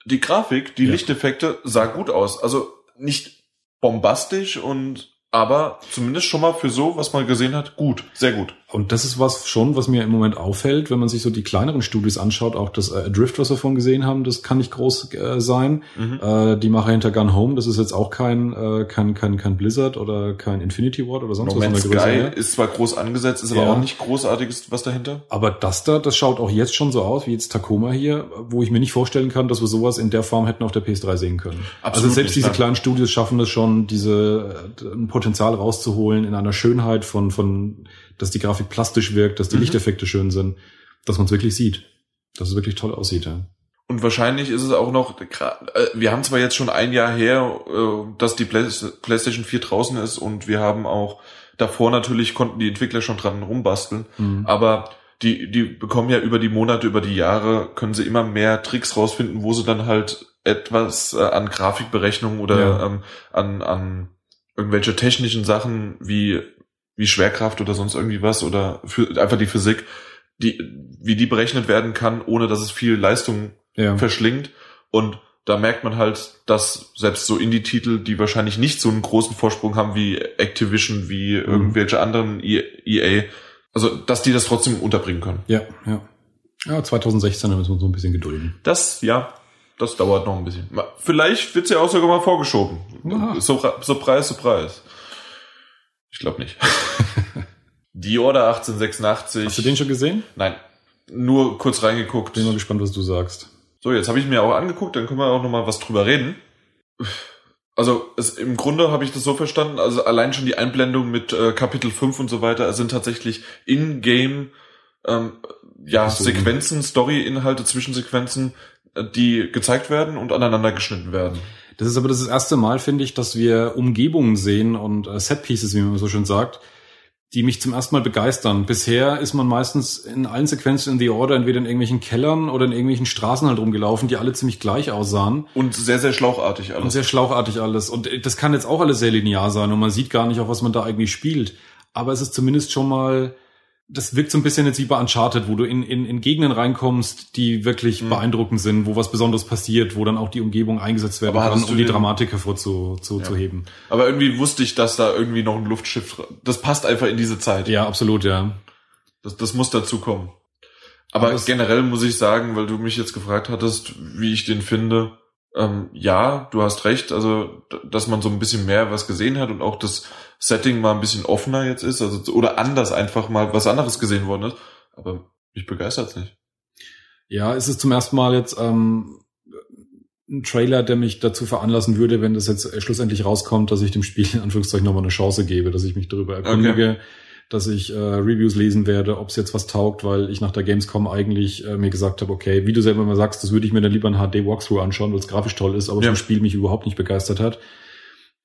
die Grafik, die ja. Lichteffekte sah gut aus. Also nicht bombastisch und aber zumindest schon mal für so, was man gesehen hat, gut, sehr gut. Und das ist was schon, was mir im Moment auffällt, wenn man sich so die kleineren Studios anschaut, auch das äh, Drift, was wir vorhin gesehen haben, das kann nicht groß äh, sein. Mhm. Äh, die Macher hinter Gun Home, das ist jetzt auch kein, äh, kein, kein, kein Blizzard oder kein Infinity Ward oder sonst no was. Man's Sky ist zwar groß angesetzt, ist ja. aber auch nicht großartiges was dahinter. Aber das da, das schaut auch jetzt schon so aus, wie jetzt Tacoma hier, wo ich mir nicht vorstellen kann, dass wir sowas in der Form hätten auf der PS3 sehen können. Absolut also selbst nicht, diese nein. kleinen Studios schaffen es schon, diese äh, ein Potenzial rauszuholen in einer Schönheit von, von dass die Grafik plastisch wirkt, dass die mhm. Lichteffekte schön sind, dass man es wirklich sieht. Dass es wirklich toll aussieht. Ja. Und wahrscheinlich ist es auch noch, äh, wir haben zwar jetzt schon ein Jahr her, äh, dass die PlayStation 4 draußen ist und wir haben auch davor natürlich konnten die Entwickler schon dran rumbasteln, mhm. aber die, die bekommen ja über die Monate, über die Jahre, können sie immer mehr Tricks rausfinden, wo sie dann halt etwas äh, an Grafikberechnung oder ja. ähm, an, an irgendwelche technischen Sachen wie wie Schwerkraft oder sonst irgendwie was oder für, einfach die Physik, die, wie die berechnet werden kann, ohne dass es viel Leistung Ja. verschlingt. Und da merkt man halt, dass selbst so Indie-Titel, die wahrscheinlich nicht so einen großen Vorsprung haben wie Activision, wie irgendwelche anderen E- EA, also dass die das trotzdem unterbringen können. Ja, ja. Ja, 2016 da müssen wir uns so ein bisschen gedulden. Das, ja, das dauert noch ein bisschen. Vielleicht wird's ja auch sogar mal vorgeschoben. So, so Preis, so Preis. Ich glaube nicht. Die Order 1886. Hast du den schon gesehen? Nein, nur kurz reingeguckt. Bin mal gespannt, was du sagst. So, jetzt habe ich mir auch angeguckt, dann können wir auch noch mal was drüber reden. Also es, im Grunde habe ich das so verstanden, also allein schon die Einblendung mit äh, Kapitel 5 und so weiter sind tatsächlich in-game ähm, ja, Episoden. Sequenzen, Story-Inhalte, Zwischensequenzen, äh, die gezeigt werden und aneinander geschnitten werden. Das ist aber das erste Mal, finde ich, dass wir Umgebungen sehen und äh, Setpieces, wie man so schön sagt, die mich zum ersten Mal begeistern. Bisher ist man meistens in allen Sequenzen in The Order entweder in irgendwelchen Kellern oder in irgendwelchen Straßen halt rumgelaufen, die alle ziemlich gleich aussahen. Und sehr, sehr schlauchartig Und alles. sehr schlauchartig alles. Und äh, das kann jetzt auch alles sehr linear sein und man sieht gar nicht, auf was man da eigentlich spielt. Aber es ist zumindest schon mal, das wirkt so ein bisschen jetzt wie bei Uncharted, wo du in, in, in Gegenden reinkommst, die wirklich Mhm. beeindruckend sind, wo was Besonderes passiert, wo dann auch die Umgebung eingesetzt werden Aber kann, um die Dramatik hervorzuheben. Zu, zu heben. Aber irgendwie wusste ich, dass da irgendwie noch ein Luftschiff, das passt einfach in diese Zeit. Ja, absolut, ja. Das, das muss dazu kommen. Aber Aber generell muss ich sagen, weil du mich jetzt gefragt hattest, wie ich den finde, ähm, ja, du hast recht, also dass man so ein bisschen mehr was gesehen hat und auch das Setting mal ein bisschen offener jetzt ist, also oder anders einfach mal was anderes gesehen worden ist. Aber mich begeistert's nicht. Ja, es ist zum ersten Mal jetzt ähm, ein Trailer, der mich dazu veranlassen würde, wenn das jetzt schlussendlich rauskommt, dass ich dem Spiel in Anführungszeichen nochmal eine Chance gebe, dass ich mich darüber erkundige, dass ich äh, Reviews lesen werde, ob es jetzt was taugt, weil ich nach der Gamescom eigentlich äh, mir gesagt habe, okay, wie du selber mal sagst, das würde ich mir dann lieber ein HD-Walkthrough anschauen, weil es grafisch toll ist, aber Ja. vom Spiel mich überhaupt nicht begeistert hat.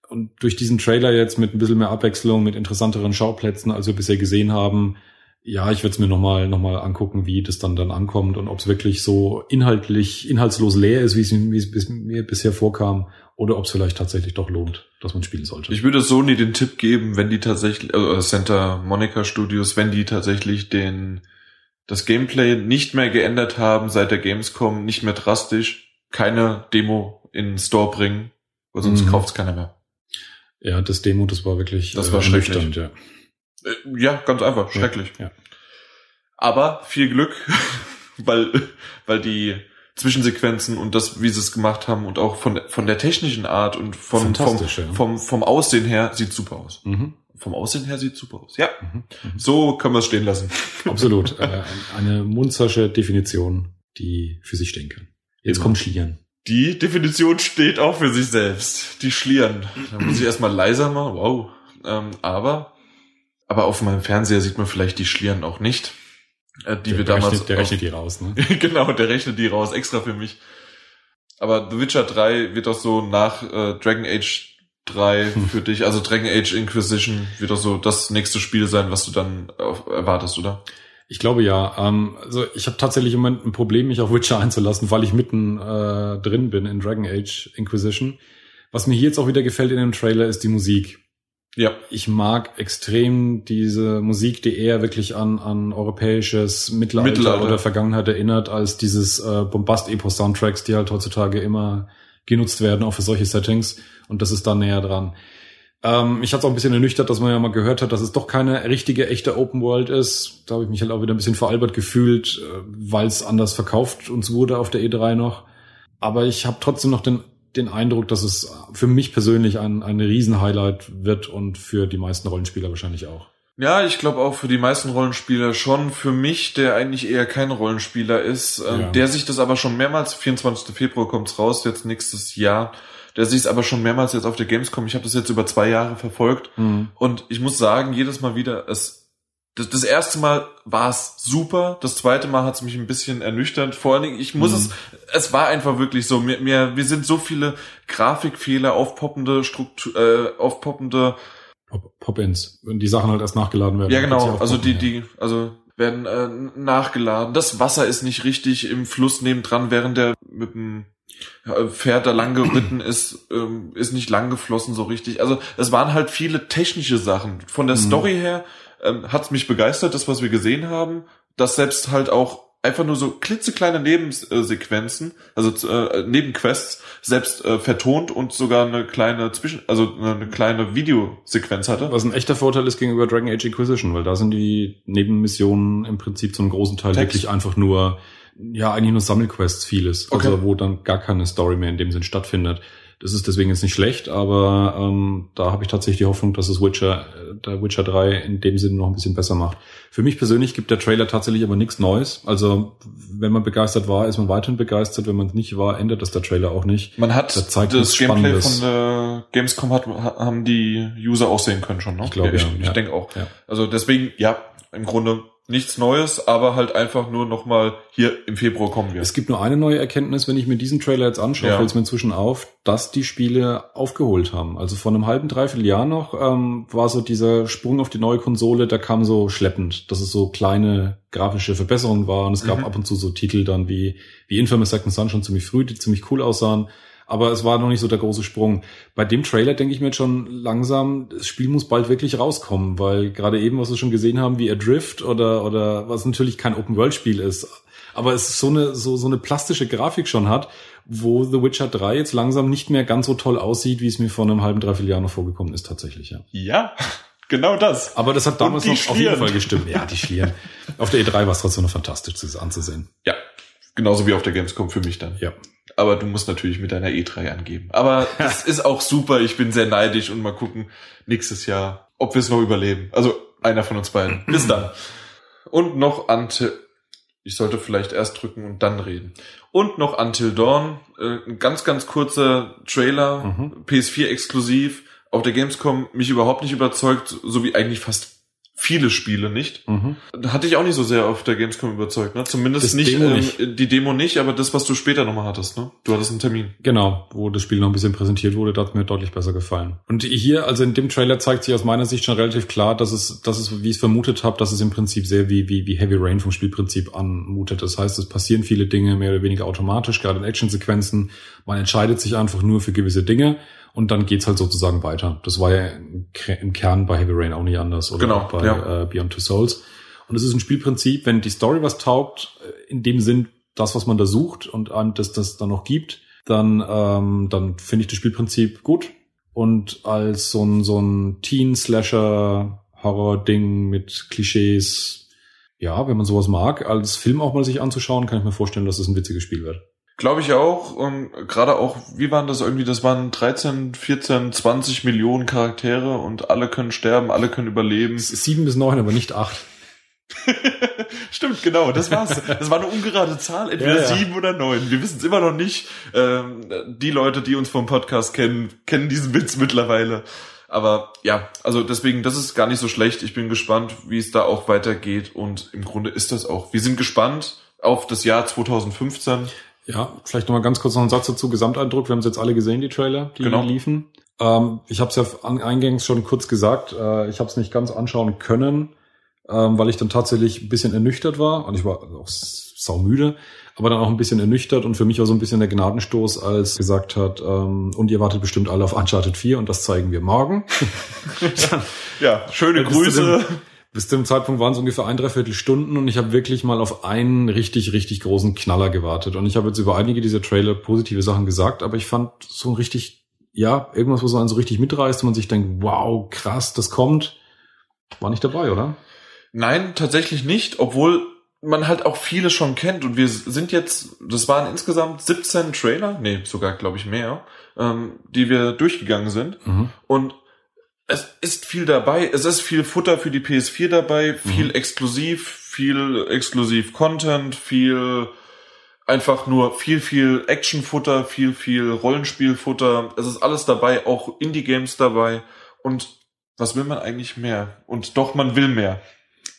Und durch diesen Trailer jetzt mit ein bisschen mehr Abwechslung, mit interessanteren Schauplätzen, als wir bisher gesehen haben, ja, ich würde es mir nochmal noch mal angucken, wie das dann dann ankommt und ob es wirklich so inhaltlich, inhaltslos leer ist, wie es mir bisher vorkam, oder ob es vielleicht tatsächlich doch lohnt, dass man spielen sollte. Ich würde Sony den Tipp geben, wenn die tatsächlich, also Santa Monica Studios, wenn die tatsächlich den, das Gameplay nicht mehr geändert haben seit der Gamescom, nicht mehr drastisch, keine Demo in den Store bringen, weil sonst Mhm. kauft's keiner mehr. ja, das Demo, das war wirklich Das war schrecklich. ja. Äh, Ja, ganz einfach, schrecklich. Ja. Aber viel Glück, weil, weil die Zwischensequenzen und das, wie sie es gemacht haben und auch von, von der technischen Art und vom, vom, ja. vom, vom Aussehen her sieht super aus. Mhm. Vom Aussehen her sieht super aus. Ja, Mhm. Mhm. so können wir es stehen lassen. Absolut. äh, eine munzersche Definition, die für sich stehen kann. Jetzt Immer. kommt Schlieren. Die Definition steht auch für sich selbst. Die Schlieren. Da muss ich erstmal leiser machen. Wow. Ähm, aber, aber auf meinem Fernseher sieht man vielleicht die Schlieren auch nicht. Äh, die wir der damals. rechnet, der auf- rechnet die raus, ne? genau, der rechnet die raus, extra für mich. Aber The Witcher 3 wird doch so nach äh, Dragon Age 3 für dich, also Dragon Age Inquisition wird doch so das nächste Spiel sein, was du dann erwartest, oder? Ich glaube ja. Ähm, also ich habe tatsächlich im Moment ein Problem, mich auf Witcher einzulassen, weil ich mitten äh, drin bin in Dragon Age Inquisition. Was mir hier jetzt auch wieder gefällt in dem Trailer ist die Musik. Ja. Ich mag extrem diese Musik, die eher wirklich an, an europäisches Mittelalter, Mittelalter. oder Vergangenheit erinnert, als dieses äh, Bombast-Epos-Soundtracks, die halt heutzutage immer genutzt werden, auch für solche Settings. Und das ist da näher dran. Ähm, mich hat es auch ein bisschen ernüchtert, dass man ja mal gehört hat, dass es doch keine richtige, echte Open World ist. Da habe ich mich halt auch wieder ein bisschen veralbert gefühlt, äh, weil es anders verkauft uns wurde auf der E3 noch. Aber ich habe trotzdem noch den, den Eindruck, dass es für mich persönlich ein, ein Riesenhighlight wird und für die meisten Rollenspieler wahrscheinlich auch. Ja, ich glaube auch für die meisten Rollenspieler schon. Für mich, der eigentlich eher kein Rollenspieler ist, ähm, Ja. der sich das aber schon mehrmals, 24. Februar kommt's raus, jetzt nächstes Jahr, der sich es aber schon mehrmals jetzt auf der Gamescom, ich habe das jetzt über zwei Jahre verfolgt, Und ich muss sagen, jedes Mal wieder, es, das, das erste Mal war es super, das zweite Mal hat es mich ein bisschen ernüchtert. Vor allen Dingen, ich muss Mhm. es, es war einfach wirklich so, mir, mir, wir sind so viele Grafikfehler, aufpoppende Struktur, äh, aufpoppende, Pop- Pop-ins, wenn die Sachen halt erst nachgeladen werden. ja genau, also die, die, also werden äh, nachgeladen. Das Wasser ist nicht richtig im Fluss nebendran, während der mit dem Pferd da lang geritten ist, ähm, ist nicht lang geflossen so richtig. Also es waren halt viele technische Sachen. Von der mhm. Story her ähm, hat mich begeistert, das, was wir gesehen haben, dass selbst halt auch einfach nur so klitzekleine Nebensequenzen, also äh, Nebenquests, selbst äh, vertont und sogar eine kleine Zwischen, also eine kleine Videosequenz hatte. Was ein echter Vorteil ist gegenüber Dragon Age Inquisition, weil da sind die Nebenmissionen im Prinzip zum großen Teil Text. wirklich einfach nur ja, eigentlich nur Sammelquests vieles, okay. also wo dann gar keine Story mehr in dem Sinn stattfindet. Das ist deswegen jetzt nicht schlecht, aber ähm, da habe ich tatsächlich die Hoffnung, dass es Witcher, äh, der Witcher 3 in dem Sinne noch ein bisschen besser macht. Für mich persönlich gibt der Trailer tatsächlich aber nichts Neues. Also wenn man begeistert war, ist man weiterhin begeistert. Wenn man es nicht war, ändert das der Trailer auch nicht. Man hat das, das Gameplay von der Gamescom hat, haben die User auch sehen können schon, ne? Ich glaube, ich, ja. ich ja. denke auch. Ja. Also deswegen, ja, im Grunde nichts Neues, aber halt einfach nur nochmal hier im Februar kommen wir. Es gibt nur eine neue Erkenntnis, wenn ich mir diesen Trailer jetzt anschaue, ja. fällt es mir inzwischen auf, dass die Spiele aufgeholt haben. Also vor einem halben, dreiviertel Jahr noch ähm, war so dieser Sprung auf die neue Konsole, der kam so schleppend, dass es so kleine grafische Verbesserungen waren. Es gab mhm. ab und zu so Titel dann wie, wie Infamous Second Son schon ziemlich früh, die ziemlich cool aussahen aber es war noch nicht so der große Sprung. Bei dem Trailer denke ich mir jetzt schon langsam, das Spiel muss bald wirklich rauskommen, weil gerade eben, was wir schon gesehen haben, wie Adrift oder, oder was natürlich kein Open-World-Spiel ist, aber es so eine, so, so eine plastische Grafik schon hat, wo The Witcher 3 jetzt langsam nicht mehr ganz so toll aussieht, wie es mir vor einem halben, dreiviertel Jahr noch vorgekommen ist, tatsächlich, ja. Ja. Genau das. Aber das hat damals noch Schlieren. auf jeden Fall gestimmt. Ja, die Schlieren. auf der E3 war es trotzdem noch fantastisch anzusehen. Ja. Genauso wie auf der Gamescom für mich dann. Ja aber du musst natürlich mit deiner E3 angeben. Aber das ist auch super. Ich bin sehr neidisch und mal gucken nächstes Jahr, ob wir es noch überleben. Also einer von uns beiden. Bis dann. Und noch Ante. Ich sollte vielleicht erst drücken und dann reden. Und noch Until Dawn. Äh, ein ganz, ganz kurzer Trailer. Mhm. PS4 exklusiv. Auf der Gamescom mich überhaupt nicht überzeugt, so wie eigentlich fast viele Spiele nicht. Mhm. Hatte ich auch nicht so sehr auf der Gamescom überzeugt, ne? Zumindest das nicht, Demo ähm, nicht. die Demo nicht, aber das, was du später nochmal hattest, ne? Du hattest einen Termin. Genau, wo das Spiel noch ein bisschen präsentiert wurde, da hat mir deutlich besser gefallen. Und hier, also in dem Trailer zeigt sich aus meiner Sicht schon relativ klar, dass es, dass es, wie ich es vermutet habe, dass es im Prinzip sehr wie, wie, wie Heavy Rain vom Spielprinzip anmutet. Das heißt, es passieren viele Dinge mehr oder weniger automatisch, gerade in Actionsequenzen. Man entscheidet sich einfach nur für gewisse Dinge und dann geht's halt sozusagen weiter. Das war ja im Kern bei Heavy Rain auch nicht anders oder genau, bei ja. äh, Beyond Two Souls. Und es ist ein Spielprinzip, wenn die Story was taugt, äh, in dem Sinn das, was man da sucht und einem das das dann noch gibt, dann ähm, dann finde ich das Spielprinzip gut. Und als so ein so ein Teen-Slasher Horror-Ding mit Klischees, ja, wenn man sowas mag, als Film auch mal sich anzuschauen, kann ich mir vorstellen, dass es das ein witziges Spiel wird. Glaube ich auch. Und gerade auch, wie waren das irgendwie? Das waren 13, 14, 20 Millionen Charaktere und alle können sterben, alle können überleben. Sieben bis neun, aber nicht acht. Stimmt, genau, das war's. Das war eine ungerade Zahl, entweder ja, ja. sieben oder neun. Wir wissen es immer noch nicht. Ähm, die Leute, die uns vom Podcast kennen, kennen diesen Witz mittlerweile. Aber ja, also deswegen, das ist gar nicht so schlecht. Ich bin gespannt, wie es da auch weitergeht. Und im Grunde ist das auch. Wir sind gespannt auf das Jahr 2015. Ja, vielleicht nochmal ganz kurz noch einen Satz dazu. Gesamteindruck, wir haben es jetzt alle gesehen, die Trailer, die genau. liefen. Ähm, ich habe es ja eingangs schon kurz gesagt, äh, ich habe es nicht ganz anschauen können, ähm, weil ich dann tatsächlich ein bisschen ernüchtert war. Und ich war auch saumüde, aber dann auch ein bisschen ernüchtert. Und für mich war so ein bisschen der Gnadenstoß, als gesagt hat, ähm, und ihr wartet bestimmt alle auf Uncharted 4 und das zeigen wir morgen. ja, schöne Grüße. Bis zu dem Zeitpunkt waren es ungefähr ein, dreiviertel Stunden und ich habe wirklich mal auf einen richtig, richtig großen Knaller gewartet. Und ich habe jetzt über einige dieser Trailer positive Sachen gesagt, aber ich fand so ein richtig, ja, irgendwas, was so einen so richtig mitreißt und man sich denkt, wow, krass, das kommt, war nicht dabei, oder? Nein, tatsächlich nicht, obwohl man halt auch viele schon kennt und wir sind jetzt, das waren insgesamt 17 Trailer, nee, sogar glaube ich mehr, ähm, die wir durchgegangen sind mhm. und es ist viel dabei. Es ist viel Futter für die PS4 dabei, viel mhm. exklusiv, viel exklusiv Content, viel einfach nur viel, viel Actionfutter, viel, viel Rollenspielfutter. Es ist alles dabei, auch Indie-Games dabei. Und was will man eigentlich mehr? Und doch, man will mehr.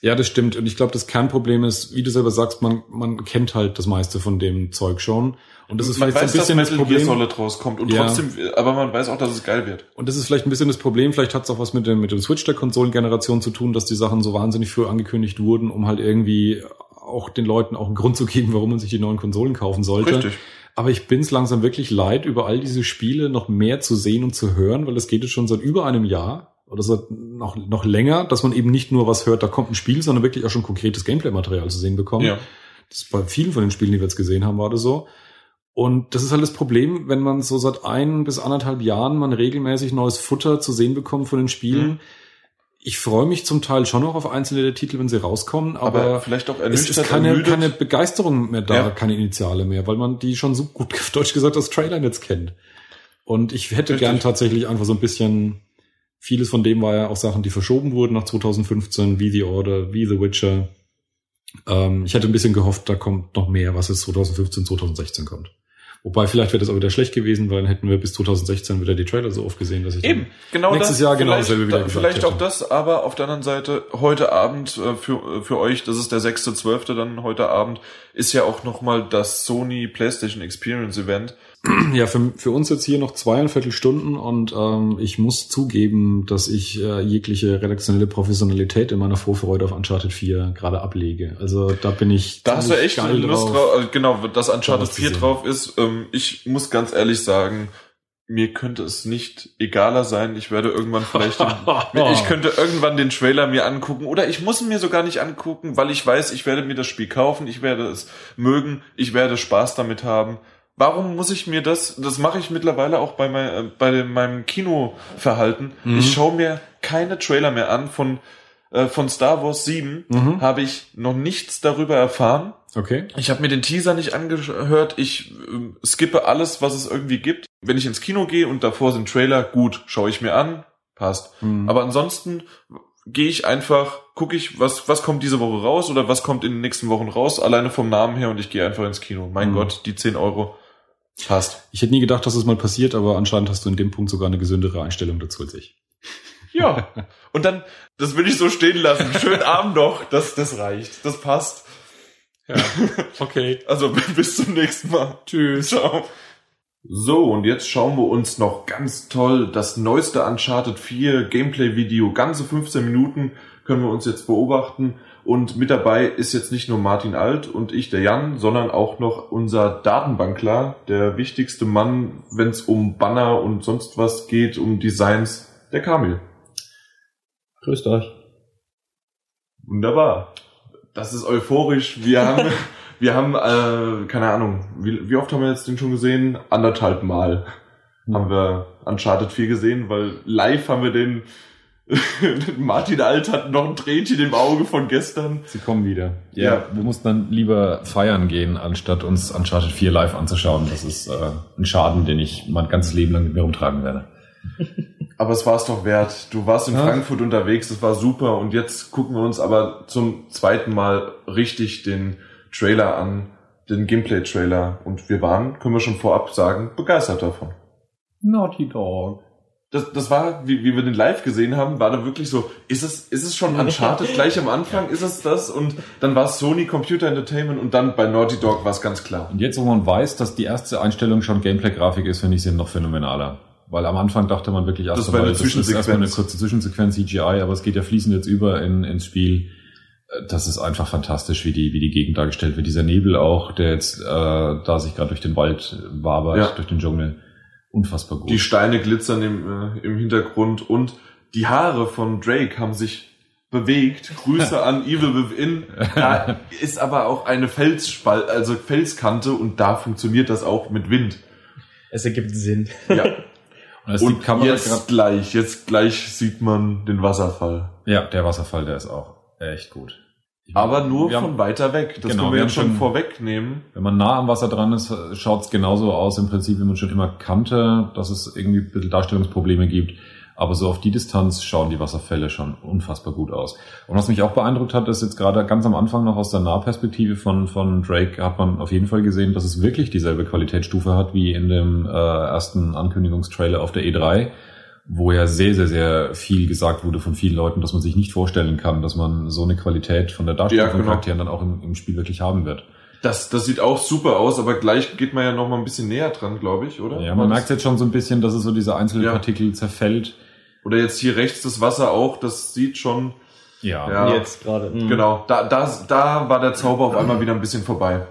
Ja, das stimmt. Und ich glaube, das Kernproblem ist, wie du selber sagst, man, man kennt halt das meiste von dem Zeug schon. Und das ist man vielleicht weiß, ein bisschen dass das Problem. Solid rauskommt und ja. trotzdem, aber man weiß auch, dass es geil wird. Und das ist vielleicht ein bisschen das Problem. Vielleicht hat es auch was mit dem, mit dem Switch der Konsolengeneration zu tun, dass die Sachen so wahnsinnig früh angekündigt wurden, um halt irgendwie auch den Leuten auch einen Grund zu geben, warum man sich die neuen Konsolen kaufen sollte. Richtig. Aber ich bin es langsam wirklich leid, über all diese Spiele noch mehr zu sehen und zu hören, weil es geht jetzt schon seit über einem Jahr oder seit noch, noch länger, dass man eben nicht nur was hört, da kommt ein Spiel, sondern wirklich auch schon konkretes Gameplay-Material zu sehen bekommt. Ja. Das bei vielen von den Spielen, die wir jetzt gesehen haben, war das so. Und das ist halt das Problem, wenn man so seit ein bis anderthalb Jahren man regelmäßig neues Futter zu sehen bekommt von den Spielen. Mhm. Ich freue mich zum Teil schon noch auf einzelne der Titel, wenn sie rauskommen, aber, aber vielleicht auch es ist keine, keine Begeisterung mehr da, ja. keine Initiale mehr, weil man die schon so gut auf Deutsch gesagt das Trailer jetzt kennt. Und ich hätte Richtig. gern tatsächlich einfach so ein bisschen, vieles von dem war ja auch Sachen, die verschoben wurden nach 2015, wie The Order, wie The Witcher. Ähm, ich hätte ein bisschen gehofft, da kommt noch mehr, was es 2015, 2016 kommt. Wobei vielleicht wäre das auch wieder schlecht gewesen, weil dann hätten wir bis 2016 wieder die Trailer so oft gesehen, dass ich eben genau nächstes das, Jahr genau dasselbe wieder da, Vielleicht hätte. auch das, aber auf der anderen Seite heute Abend äh, für für euch, das ist der 6.12. dann heute Abend, ist ja auch noch mal das Sony PlayStation Experience Event. Ja, für, für uns jetzt hier noch zweieinviertel Stunden und ähm, ich muss zugeben, dass ich äh, jegliche redaktionelle Professionalität in meiner Vorfreude auf Uncharted 4 gerade ablege. Also da bin ich. Da hast du echt Lust drauf. drauf. Äh, genau, dass Uncharted 4 drauf ist. Ähm, ich muss ganz ehrlich sagen, mir könnte es nicht egaler sein. Ich werde irgendwann vielleicht, den, ich könnte irgendwann den Trailer mir angucken oder ich muss ihn mir sogar nicht angucken, weil ich weiß, ich werde mir das Spiel kaufen, ich werde es mögen, ich werde Spaß damit haben warum muss ich mir das, das mache ich mittlerweile auch bei, mein, äh, bei meinem Kinoverhalten. Mhm. Ich schaue mir keine Trailer mehr an von, äh, von Star Wars 7, mhm. habe ich noch nichts darüber erfahren. Okay. Ich habe mir den Teaser nicht angehört, ich äh, skippe alles, was es irgendwie gibt. Wenn ich ins Kino gehe und davor sind Trailer, gut, schaue ich mir an, passt. Mhm. Aber ansonsten gehe ich einfach, gucke ich, was, was kommt diese Woche raus oder was kommt in den nächsten Wochen raus, alleine vom Namen her und ich gehe einfach ins Kino. Mein mhm. Gott, die 10 Euro Passt. Ich hätte nie gedacht, dass es das mal passiert, aber anscheinend hast du in dem Punkt sogar eine gesündere Einstellung dazu als ich. Ja. Und dann, das will ich so stehen lassen. Schönen Abend noch. Das, das reicht. Das passt. Ja. Okay. Also bis zum nächsten Mal. Tschüss. Ciao. So, und jetzt schauen wir uns noch ganz toll das neueste Uncharted 4 Gameplay-Video. Ganze 15 Minuten können wir uns jetzt beobachten. Und mit dabei ist jetzt nicht nur Martin Alt und ich, der Jan, sondern auch noch unser Datenbankler, der wichtigste Mann, wenn es um Banner und sonst was geht, um Designs, der Kamil. Grüßt euch. Wunderbar. Das ist euphorisch. Wir haben, wir haben, äh, keine Ahnung, wie, wie oft haben wir jetzt den schon gesehen? Anderthalb Mal haben wir Uncharted 4 gesehen, weil live haben wir den Martin Alt hat noch ein Tränchen im Auge von gestern. Sie kommen wieder. Ja, ja. wir mussten dann lieber feiern gehen, anstatt uns Uncharted 4 live anzuschauen. Das ist äh, ein Schaden, den ich mein ganzes Leben lang mit mir rumtragen werde. Aber es war es doch wert. Du warst in ja. Frankfurt unterwegs, das war super. Und jetzt gucken wir uns aber zum zweiten Mal richtig den Trailer an, den Gameplay-Trailer. Und wir waren, können wir schon vorab sagen, begeistert davon. Naughty Dog das, das war, wie, wie wir den live gesehen haben, war da wirklich so, ist es, ist es schon Uncharted gleich am Anfang, ist es das? Und dann war es Sony Computer Entertainment und dann bei Naughty Dog war es ganz klar. Und jetzt, wo man weiß, dass die erste Einstellung schon Gameplay-Grafik ist, finde ich sie noch phänomenaler. Weil am Anfang dachte man wirklich erst einmal, das ist erstmal eine kurze Zwischensequenz CGI, aber es geht ja fließend jetzt über in, ins Spiel. Das ist einfach fantastisch, wie die, wie die Gegend dargestellt wird. Dieser Nebel auch, der jetzt äh, da sich gerade durch den Wald wabert, ja. durch den Dschungel unfassbar gut. Die Steine glitzern im, äh, im Hintergrund und die Haare von Drake haben sich bewegt. Grüße an Evil Within. Da ist aber auch eine Felsspalt, also Felskante und da funktioniert das auch mit Wind. Es ergibt Sinn. Ja. Und, und jetzt gleich, jetzt gleich sieht man den Wasserfall. Ja, der Wasserfall, der ist auch echt gut. Aber nur von haben, weiter weg. Das genau, können wir, wir jetzt schon vorwegnehmen. Wenn man nah am Wasser dran ist, schaut es genauso aus im Prinzip, wie man schon immer kannte, dass es irgendwie ein bisschen Darstellungsprobleme gibt. Aber so auf die Distanz schauen die Wasserfälle schon unfassbar gut aus. Und was mich auch beeindruckt hat, ist jetzt gerade ganz am Anfang noch aus der Nahperspektive von, von Drake hat man auf jeden Fall gesehen, dass es wirklich dieselbe Qualitätsstufe hat wie in dem äh, ersten Ankündigungstrailer auf der E3 wo ja sehr, sehr, sehr viel gesagt wurde von vielen Leuten, dass man sich nicht vorstellen kann, dass man so eine Qualität von der Darstellung ja, genau. von Charakteren dann auch im, im, Spiel wirklich haben wird. Das, das sieht auch super aus, aber gleich geht man ja noch mal ein bisschen näher dran, glaube ich, oder? Ja, man merkt jetzt schon so ein bisschen, dass es so diese einzelnen ja. Partikel zerfällt. Oder jetzt hier rechts das Wasser auch, das sieht schon, Ja, Ja. Jetzt gerade. mhm. Genau, da, da, da war der Zauber auf einmal wieder ein bisschen vorbei.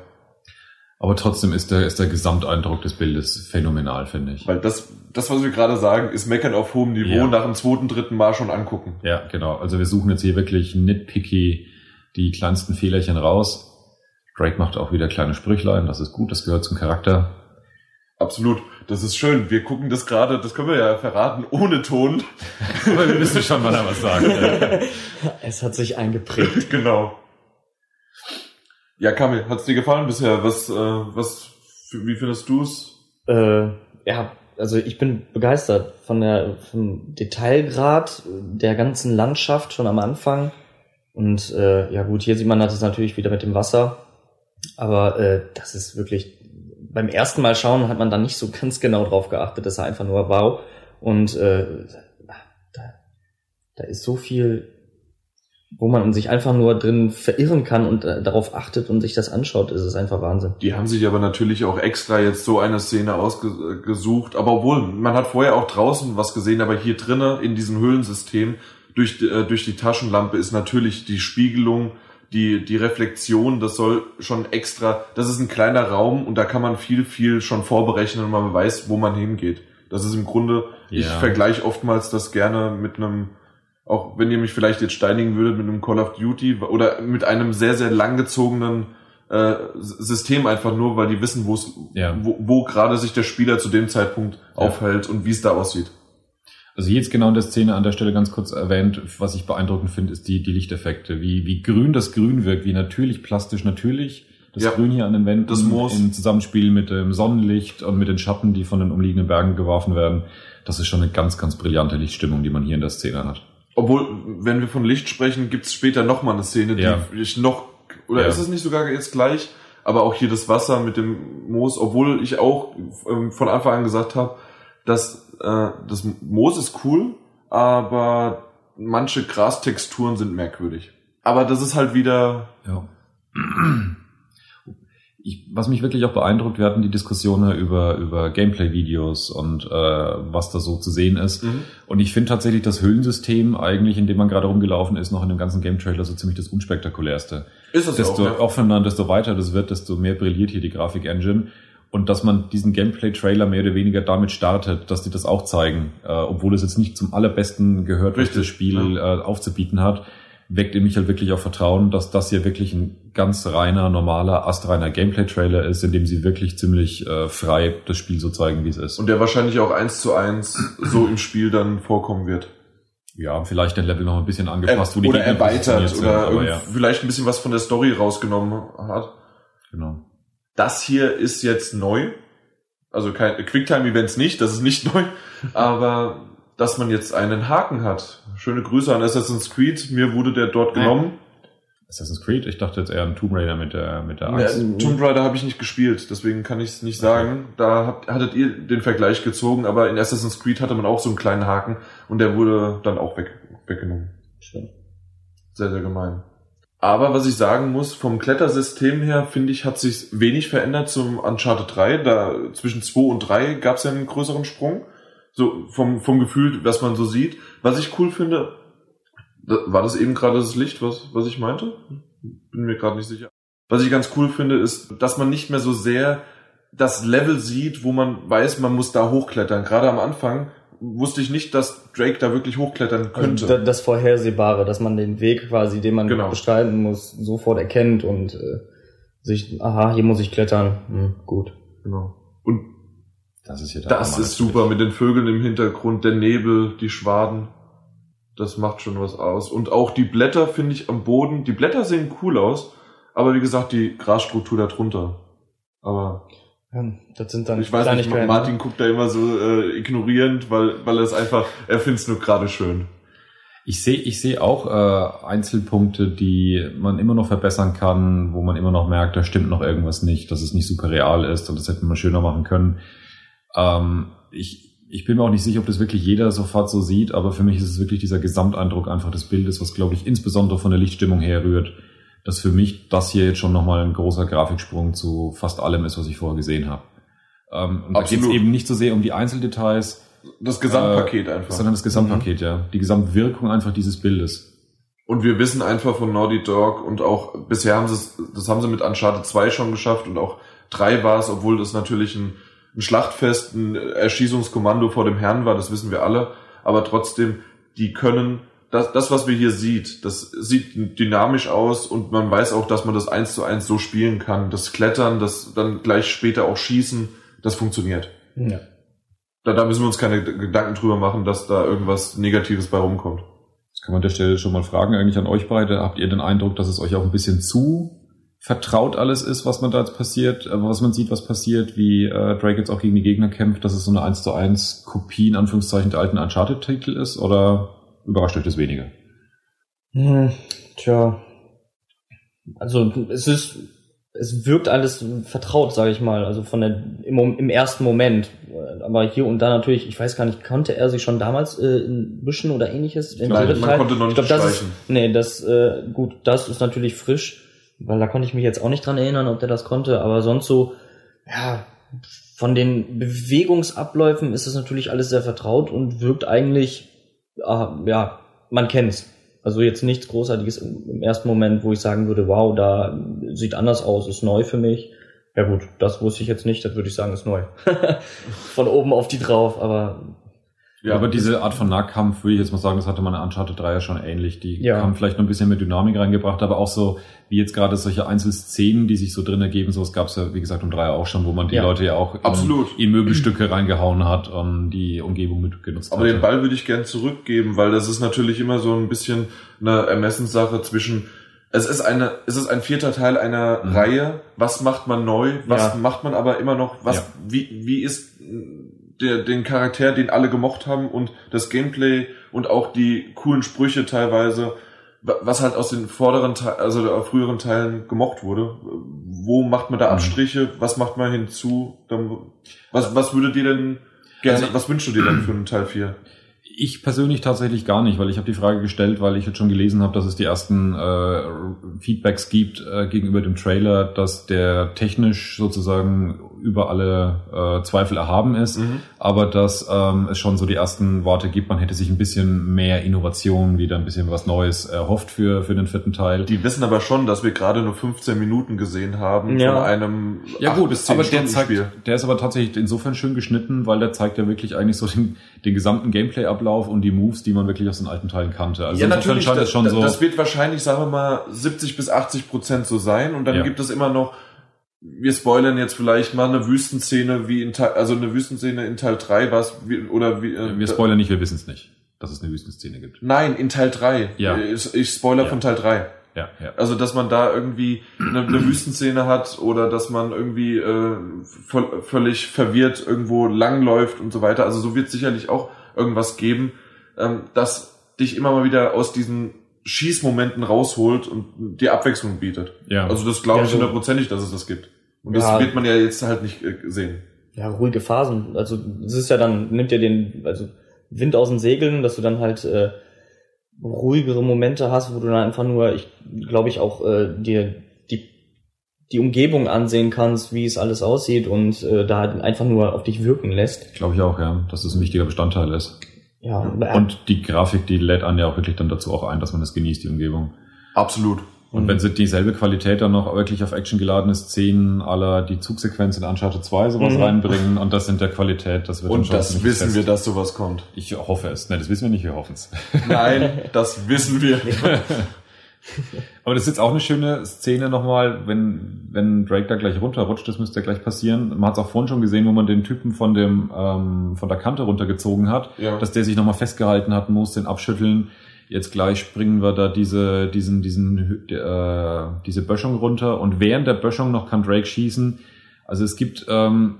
Aber trotzdem ist der, ist der Gesamteindruck des Bildes phänomenal, finde ich. Weil das, das, was wir gerade sagen, ist Meckern auf hohem Niveau Ja. nach dem zweiten, dritten Mal schon angucken. Ja, genau. Also wir suchen jetzt hier wirklich nitpicky die kleinsten Fehlerchen raus. Drake macht auch wieder kleine Sprüchlein, das ist gut, das gehört zum Charakter. Absolut. Das ist schön. Wir gucken das gerade, das können wir ja verraten, ohne Ton. Aber wir wissen schon, wann er was sagt. Es hat sich eingeprägt. genau. Ja, Kamil, hat's dir gefallen bisher? Was, äh, was, wie findest du's? Äh, ja, also ich bin begeistert von der vom Detailgrad der ganzen Landschaft schon am Anfang. Und äh, ja gut, hier sieht man das natürlich wieder mit dem Wasser. Aber äh, das ist wirklich beim ersten Mal schauen hat man da nicht so ganz genau drauf geachtet. Das ist einfach nur wow. Und äh, da, da ist so viel, wo man sich einfach nur drin verirren kann und äh, darauf achtet und sich das anschaut, ist es einfach Wahnsinn. Die haben sich aber natürlich auch extra jetzt so eine Szene ausgesucht. Aber obwohl, man hat vorher auch draußen was gesehen, aber hier drinnen in diesem Höhlensystem durch, die- äh, durch die Taschenlampe ist natürlich die Spiegelung, die, die Reflexion, das soll schon extra, das ist ein kleiner Raum und da kann man viel, viel schon vorberechnen und man weiß, wo man hingeht. Das ist im Grunde, ich Ja. vergleiche oftmals das gerne mit einem, auch wenn ihr mich vielleicht jetzt steinigen würdet, mit einem Call of Duty oder mit einem sehr, sehr langgezogenen äh, System einfach nur, weil die wissen, wo es, Ja. wo, wo gerade sich der Spieler zu dem Zeitpunkt aufhält und wie es da aussieht. Also jetzt genau in der Szene an der Stelle ganz kurz erwähnt, was ich beeindruckend finde, ist die, die Lichteffekte. Wie, wie grün das Grün wirkt, wie natürlich, plastisch natürlich. Das Ja. Grün hier an den Wänden Das Moos. im Zusammenspiel mit dem Sonnenlicht und mit den Schatten, die von den umliegenden Bergen geworfen werden. Das ist schon eine ganz, ganz brillante Lichtstimmung, die man hier in der Szene hat. Obwohl, wenn wir von Licht sprechen, gibt's später noch mal eine Szene, die Ja. ich noch, oder Ja. ist es nicht sogar jetzt gleich? Aber auch hier das Wasser mit dem Moos, obwohl ich auch ähm, von Anfang an gesagt habe, dass äh, das Moos ist cool, aber manche Grastexturen sind merkwürdig. Aber das ist halt wieder, Ja. Ich, was mich wirklich auch beeindruckt, wir hatten die Diskussion über, über Gameplay-Videos und äh, was da so zu sehen ist. Mhm. Und ich finde tatsächlich das Höhlensystem eigentlich, in dem man gerade rumgelaufen ist, noch in dem ganzen Game-Trailer so ziemlich das unspektakulärste. ist es Desto auch. Ja. offener, desto weiter das wird, desto mehr brilliert hier die Grafik-Engine. Und dass man diesen Gameplay-Trailer mehr oder weniger damit startet, dass die das auch zeigen, äh, obwohl es jetzt nicht zum allerbesten gehört, was das Spiel äh, aufzubieten hat, weckt in mich halt wirklich auch Vertrauen, dass das hier wirklich ein ganz reiner, normaler, astreiner Gameplay-Trailer ist, in dem sie wirklich ziemlich äh, frei das Spiel so zeigen, wie es ist. Und der wahrscheinlich auch eins zu eins so im Spiel dann vorkommen wird. ja, vielleicht den Level noch ein bisschen angepasst, wo die oder Gegner erweitert sind, oder aber ja, vielleicht ein bisschen was von der Story rausgenommen hat. genau. Das hier ist jetzt neu. Also kein Quicktime-Events nicht, das ist nicht neu. Aber dass man jetzt einen Haken hat. Schöne Grüße an Assassin's Creed. Mir wurde der dort Ja. genommen. Assassin's Creed, ich dachte jetzt eher an Tomb Raider mit der, mit der Ja, Axt. Tomb Raider habe ich nicht gespielt, deswegen kann ich es nicht sagen. Da habt, hattet ihr den Vergleich gezogen, aber in Assassin's Creed hatte man auch so einen kleinen Haken und der wurde dann auch weg, weggenommen. Stimmt. Sehr, sehr gemein. Aber was ich sagen muss, vom Klettersystem her, finde ich, hat sich wenig verändert zum Uncharted 3. Da zwischen 2 und 3 gab es ja einen größeren Sprung. So vom, vom Gefühl, was man so sieht. Was ich cool finde, war das eben gerade das Licht, was, was ich meinte? Bin mir gerade nicht sicher. Was ich ganz cool finde, ist, dass man nicht mehr so sehr das Level sieht, wo man weiß, man muss da hochklettern. Gerade am Anfang wusste ich nicht, dass Drake da wirklich hochklettern könnte. Da- Das Vorhersehbare, dass man den Weg quasi, den man Genau. bestreiten muss, sofort erkennt und äh, sich, aha, hier muss ich klettern. Hm, gut. Genau. Und Das ist hier der das ist super mit den Vögeln im Hintergrund, der Nebel, die Schwaden. Das macht schon was aus. Und auch die Blätter finde ich am Boden. Die Blätter sehen cool aus, aber wie gesagt, die Grasstruktur darunter. Aber Ja, das sind dann ich weiß nicht. Martin guckt da immer so äh, ignorierend, weil, weil er es einfach, er findet es nur gerade schön. Ich sehe ich sehe auch äh, Einzelpunkte, die man immer noch verbessern kann, wo man immer noch merkt, da stimmt noch irgendwas nicht, dass es nicht super real ist und das hätte man schöner machen können. Ähm, ich, ich bin mir auch nicht sicher, ob das wirklich jeder sofort so sieht, aber für mich ist es wirklich dieser Gesamteindruck einfach des Bildes, was glaube ich insbesondere von der Lichtstimmung herrührt, dass für mich das hier jetzt schon nochmal ein großer Grafiksprung zu fast allem ist, was ich vorher gesehen habe. Ähm, und da geht es Absolut. eben nicht so sehr um die Einzeldetails, Das Gesamtpaket einfach. sondern das Gesamtpaket, ja. Die Gesamtwirkung einfach dieses Bildes. Und wir wissen einfach von Naughty Dog und auch bisher haben sie es, das haben sie mit Uncharted 2 schon geschafft und auch 3 war es, obwohl das natürlich ein, ein Schlachtfest, ein Erschießungskommando vor dem Herrn war, das wissen wir alle. Aber trotzdem, die können das, das, was wir hier sieht, das sieht dynamisch aus und man weiß auch, dass man das eins zu eins so spielen kann. Das Klettern, das dann gleich später auch Schießen, das funktioniert. Ja. Da, da müssen wir uns keine Gedanken drüber machen, dass da irgendwas Negatives bei rumkommt. Das kann man an der Stelle schon mal fragen, eigentlich an euch beide. Habt ihr den Eindruck, dass es euch auch ein bisschen zu vertraut alles ist, was man da jetzt passiert, äh, was man sieht, was passiert, wie äh, Drake jetzt auch gegen die Gegner kämpft, dass es so eine 1 zu 1 Kopie in Anführungszeichen der alten Uncharted-Titel ist oder überrascht euch das weniger? Hm, tja. Also es ist, es wirkt alles vertraut, sage ich mal, also von der im, im, ersten Moment. Aber hier und da natürlich, ich weiß gar nicht, konnte er sich schon damals äh, in Büschen oder ähnliches? Ich Nein, man konnte noch nicht ich glaub, das ist, Nee, das, äh, gut, das ist natürlich frisch, weil da konnte ich mich jetzt auch nicht dran erinnern, ob der das konnte, aber sonst so, ja, von den Bewegungsabläufen ist es natürlich alles sehr vertraut und wirkt eigentlich ah, ja, man kennt's. Also jetzt nichts Großartiges im, ersten Moment, wo ich sagen würde, wow, da sieht anders aus, ist neu für mich. Ja gut, das wusste ich jetzt nicht, das würde ich sagen, ist neu. Von oben auf die drauf, aber ja, aber diese Art von Nahkampf, würde ich jetzt mal sagen, das hatte man in Uncharted 3 ja schon ähnlich. Die ja. haben vielleicht noch ein bisschen mehr Dynamik reingebracht, aber auch so, wie jetzt gerade solche Einzelszenen, die sich so drin ergeben, so, es gab es ja, wie gesagt, um 3 auch schon, wo man die ja. Leute ja auch Absolut. In, in Möbelstücke reingehauen hat und die Umgebung mitgenutzt hat. Aber den Ball würde ich gern zurückgeben, weil das ist natürlich immer so ein bisschen eine Ermessenssache zwischen es ist eine, es ist ein vierter Teil einer mhm. Reihe. Was macht man neu? Was ja. macht man aber immer noch? Was, wie, wie ist der, den Charakter, den alle gemocht haben und das Gameplay und auch die coolen Sprüche teilweise, was halt aus den vorderen, also der früheren Teilen gemocht wurde. Wo macht man da mhm. Abstriche? Was macht man hinzu? Was, was würdet ihr denn gerne, also, was wünschst du dir denn für einen Teil 4? Ich persönlich tatsächlich gar nicht, weil ich habe die Frage gestellt, weil ich jetzt schon gelesen habe, dass es die ersten äh, Feedbacks gibt äh, gegenüber dem Trailer, dass der technisch sozusagen über alle äh, Zweifel erhaben ist, mhm. aber dass ähm, es schon so die ersten Worte gibt, man hätte sich ein bisschen mehr Innovation, wieder ein bisschen was Neues erhofft für, für den vierten Teil. Die wissen aber schon, dass wir gerade nur 15 Minuten gesehen haben ja. von einem Ja gut, bis aber der zeigt, der ist aber tatsächlich insofern schön geschnitten, weil der zeigt ja wirklich eigentlich so den, den gesamten Gameplay-Ablauf und die Moves, die man wirklich aus den alten Teilen kannte. Also ja, natürlich, das, schon so das wird wahrscheinlich, sagen wir mal, 70 bis 80 Prozent so sein und dann ja. gibt es immer noch wir spoilern jetzt vielleicht mal eine Wüstenszene wie in Teil, also eine Wüstenszene in Teil 3, was, oder wie, äh, Wir spoilern nicht, wir wissen es nicht, dass es eine Wüstenszene gibt. Nein, in Teil 3. Ja. Ich, ich spoiler ja. von Teil 3. Ja, ja. Also, dass man da irgendwie eine, eine Wüstenszene hat oder dass man irgendwie äh, völlig verwirrt irgendwo langläuft und so weiter. Also, so wird sicherlich auch irgendwas geben, ähm, das dich immer mal wieder aus diesen Schießmomenten rausholt und die Abwechslung bietet. Ja. Also das glaube ich hundertprozentig, dass es das gibt. Und das ja. wird man ja jetzt halt nicht äh, sehen. Ja, ruhige Phasen. Also es ist ja dann, nimmt ja den, also Wind aus den Segeln, dass du dann halt äh, ruhigere Momente hast, wo du dann einfach nur, ich glaube ich, auch äh, dir die, die Umgebung ansehen kannst, wie es alles aussieht und äh, da halt einfach nur auf dich wirken lässt. Glaube ich auch, ja, dass das ein wichtiger Bestandteil ist. Ja, und die Grafik, die lädt an ja auch wirklich dann dazu auch ein, dass man es genießt, die Umgebung. Absolut. Und wenn sie dieselbe Qualität dann noch wirklich auf Action geladene Szenen aller die Zugsequenz in Uncharted 2 sowas mhm. reinbringen und das in der Qualität, das wird Und das wissen fest. wir, dass sowas kommt. Ich hoffe es. Nein, das wissen wir nicht, wir hoffen es. Nein, das wissen wir. Aber das ist jetzt auch eine schöne Szene nochmal, wenn, wenn Drake da gleich runterrutscht, das müsste ja gleich passieren. Man hat es auch vorhin schon gesehen, wo man den Typen von dem, ähm, von der Kante runtergezogen hat, ja. dass der sich nochmal festgehalten hat, muss den abschütteln. Jetzt gleich springen wir da diese, diesen, diesen, äh, diese Böschung runter und während der Böschung noch kann Drake schießen. Also es gibt, ähm,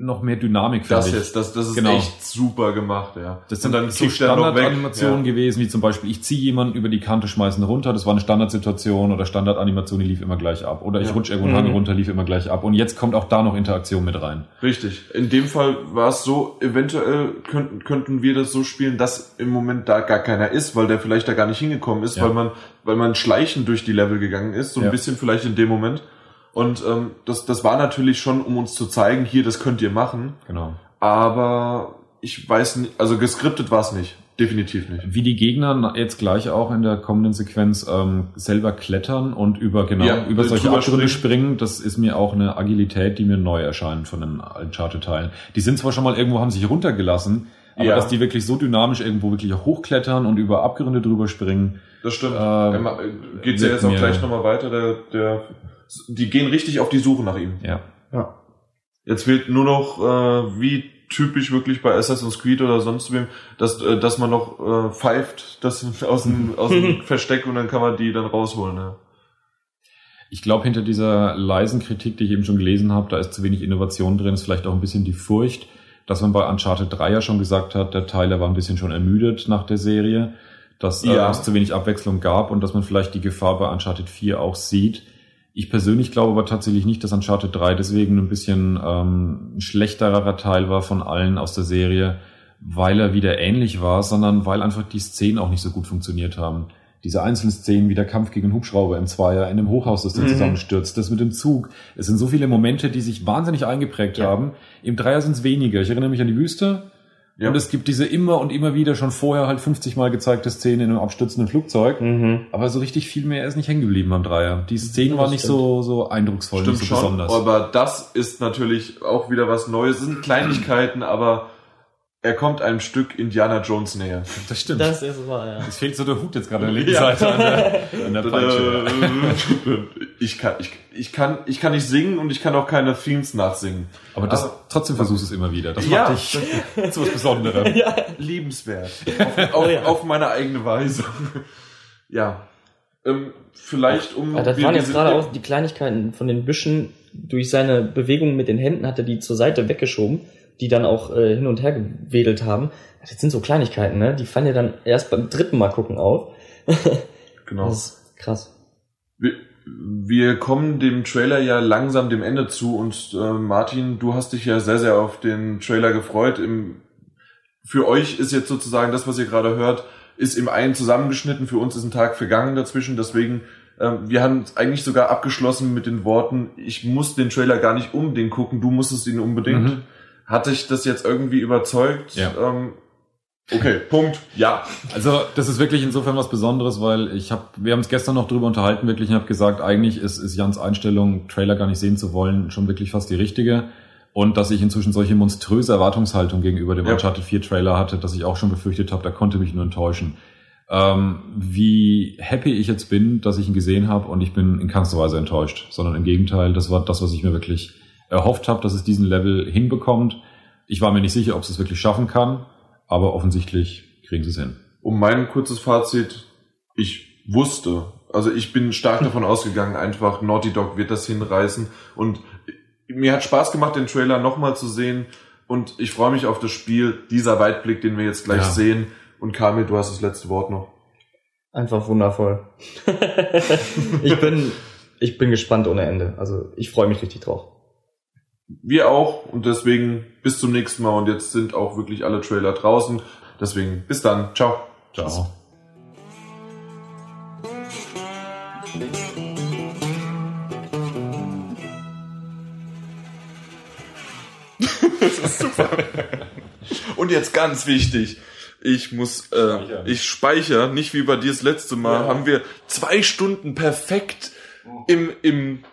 noch mehr Dynamik das ich. Jetzt, das, das ist genau. echt super gemacht, ja. Das sind dann so Standardanimationen ja. gewesen, wie zum Beispiel, ich ziehe jemanden über die Kante, schmeißen runter, das war eine Standardsituation oder Standardanimation, die lief immer gleich ab. Oder ich ja. rutsche irgendwo mhm. runter, lief immer gleich ab. Und jetzt kommt auch da noch Interaktion mit rein. Richtig. In dem Fall war es so, eventuell könnten, könnten wir das so spielen, dass im Moment da gar keiner ist, weil der vielleicht da gar nicht hingekommen ist, ja. weil man, weil man schleichend durch die Level gegangen ist, so ein bisschen vielleicht in dem Moment. Und ähm, das, das war natürlich schon, um uns zu zeigen, hier, das könnt ihr machen. Genau. Aber ich weiß nicht, also geskriptet war es nicht. definitiv nicht. Wie die Gegner jetzt gleich auch in der kommenden Sequenz ähm, selber klettern und über genau Ja, über solche drüber Abgründe springen. das ist mir auch eine Agilität, die mir neu erscheint von den Uncharted-Teilen. Die sind zwar schon mal irgendwo, haben sich runtergelassen, aber Ja. dass die wirklich so dynamisch irgendwo wirklich hochklettern und über Abgründe drüber springen, Das stimmt. Ähm, Ähm, Geht's ja jetzt auch gleich nochmal weiter. Der, der, die gehen richtig auf die Suche nach ihm. ja. Ja. Jetzt fehlt nur noch, äh, wie typisch wirklich bei Assassin's Creed oder sonst wem, dass, äh, dass man noch äh, pfeift das aus dem, aus dem Versteck und dann kann man die dann rausholen. Ja. Ich glaube, hinter dieser leisen Kritik, die ich eben schon gelesen habe, da ist zu wenig Innovation drin, ist vielleicht auch ein bisschen die Furcht, dass man bei Uncharted 3 ja schon gesagt hat, der Tyler war ein bisschen schon ermüdet nach der Serie, dass äh, Ja. es zu wenig Abwechslung gab und dass man vielleicht die Gefahr bei Uncharted 4 auch sieht. Ich persönlich glaube aber tatsächlich nicht, dass Uncharted 3 deswegen ein bisschen ähm, ein schlechterer Teil war von allen aus der Serie, weil er wieder ähnlich war, sondern weil einfach die Szenen auch nicht so gut funktioniert haben. Diese einzelnen Szenen, wie der Kampf gegen den Hubschrauber im Zweier, in dem Hochhaus, das dann Mhm. zusammenstürzt, das mit dem Zug. Es sind so viele Momente, die sich wahnsinnig eingeprägt Ja. haben. Im Dreier sind es weniger. Ich erinnere mich an die Wüste. Ja. Und es gibt diese immer und immer wieder schon vorher halt 50 Mal gezeigte Szene in einem abstürzenden Flugzeug. Mhm. Aber so richtig viel mehr ist nicht hängen geblieben am Dreier. Die waren das nicht stimmt. so, so eindrucksvoll, Stimmt nicht so schon, besonders. aber das ist natürlich auch wieder was Neues. Es sind Kleinigkeiten, aber er kommt einem Stück Indiana Jones näher. das stimmt. Das ist wahr, ja. es fehlt so der Hut jetzt gerade an der linken Ja. Seite an der, an der Peitsche. Äh, ich, kann, ich, ich, kann, ich kann nicht singen und ich kann auch keine Themes nachsingen. Aber das, Aber- trotzdem versuchst du es immer wieder. Das Ja. macht dich zu was Besonderem. ja. Liebenswert. Auf, auf, Ja. auf meine eigene Weise. ja. Ähm, vielleicht um. Ja, das waren jetzt gerade auch die Kleinigkeiten von den Büschen. Durch seine Bewegungen mit den Händen hat er die zur Seite weggeschoben, die dann auch äh, hin und her gewedelt haben. Das sind so Kleinigkeiten, ne? Die fallen ja dann erst beim dritten Mal gucken auf. Genau. Das ist krass. Wir, wir kommen dem Trailer ja langsam dem Ende zu und äh, Martin, du hast dich ja sehr, sehr auf den Trailer gefreut. Im, für euch ist jetzt sozusagen das, was ihr gerade hört, ist im einen zusammengeschnitten. Für uns ist ein Tag vergangen dazwischen. Deswegen, ähm, wir haben es eigentlich sogar abgeschlossen mit den Worten, ich muss den Trailer gar nicht unbedingt gucken, du musstest ihn unbedingt. Mhm. Hat dich das jetzt irgendwie überzeugt? Ja. Ähm, okay, Punkt. Ja. Also das ist wirklich insofern was Besonderes, weil ich habe, wir haben es gestern noch drüber unterhalten, wirklich, und habe gesagt, eigentlich ist, ist Jans Einstellung, Trailer gar nicht sehen zu wollen, schon wirklich fast die richtige. Und dass ich inzwischen solche monströse Erwartungshaltung gegenüber dem Ja. Uncharted 4 Trailer hatte, dass ich auch schon befürchtet habe, da konnte mich nur enttäuschen. Ähm, wie happy ich jetzt bin, dass ich ihn gesehen habe und ich bin in keinster Weise enttäuscht, sondern im Gegenteil, das war das, was ich mir wirklich erhofft habe, dass es diesen Level hinbekommt. Ich war mir nicht sicher, ob es es wirklich schaffen kann, aber offensichtlich kriegen sie es hin. um mein kurzes Fazit, ich wusste, also ich bin stark davon ausgegangen, einfach Naughty Dog wird das hinreißen und mir hat Spaß gemacht, den Trailer nochmal zu sehen und ich freue mich auf das Spiel, dieser Weitblick, den wir jetzt gleich Ja. sehen und Kamil, du hast das letzte Wort noch. Einfach wundervoll. ich bin, ich bin gespannt ohne Ende. Also ich freue mich richtig drauf. Wir auch und deswegen bis zum nächsten Mal und jetzt sind auch wirklich alle Trailer draußen, deswegen bis dann, ciao. Ciao. Und jetzt ganz wichtig. Ich muss, äh, Speichern. ich speichere, nicht wie bei dir das letzte Mal, Ja. haben wir zwei Stunden perfekt im, im,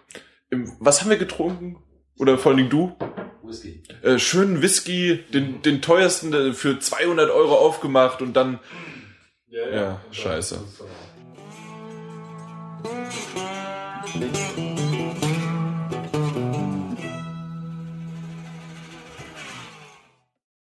im, was haben wir getrunken? Oder vor allen Dingen du? Whisky. Äh, schönen Whisky, den, den teuersten äh, für 200 Euro aufgemacht und dann, Ja, scheiße. Ja.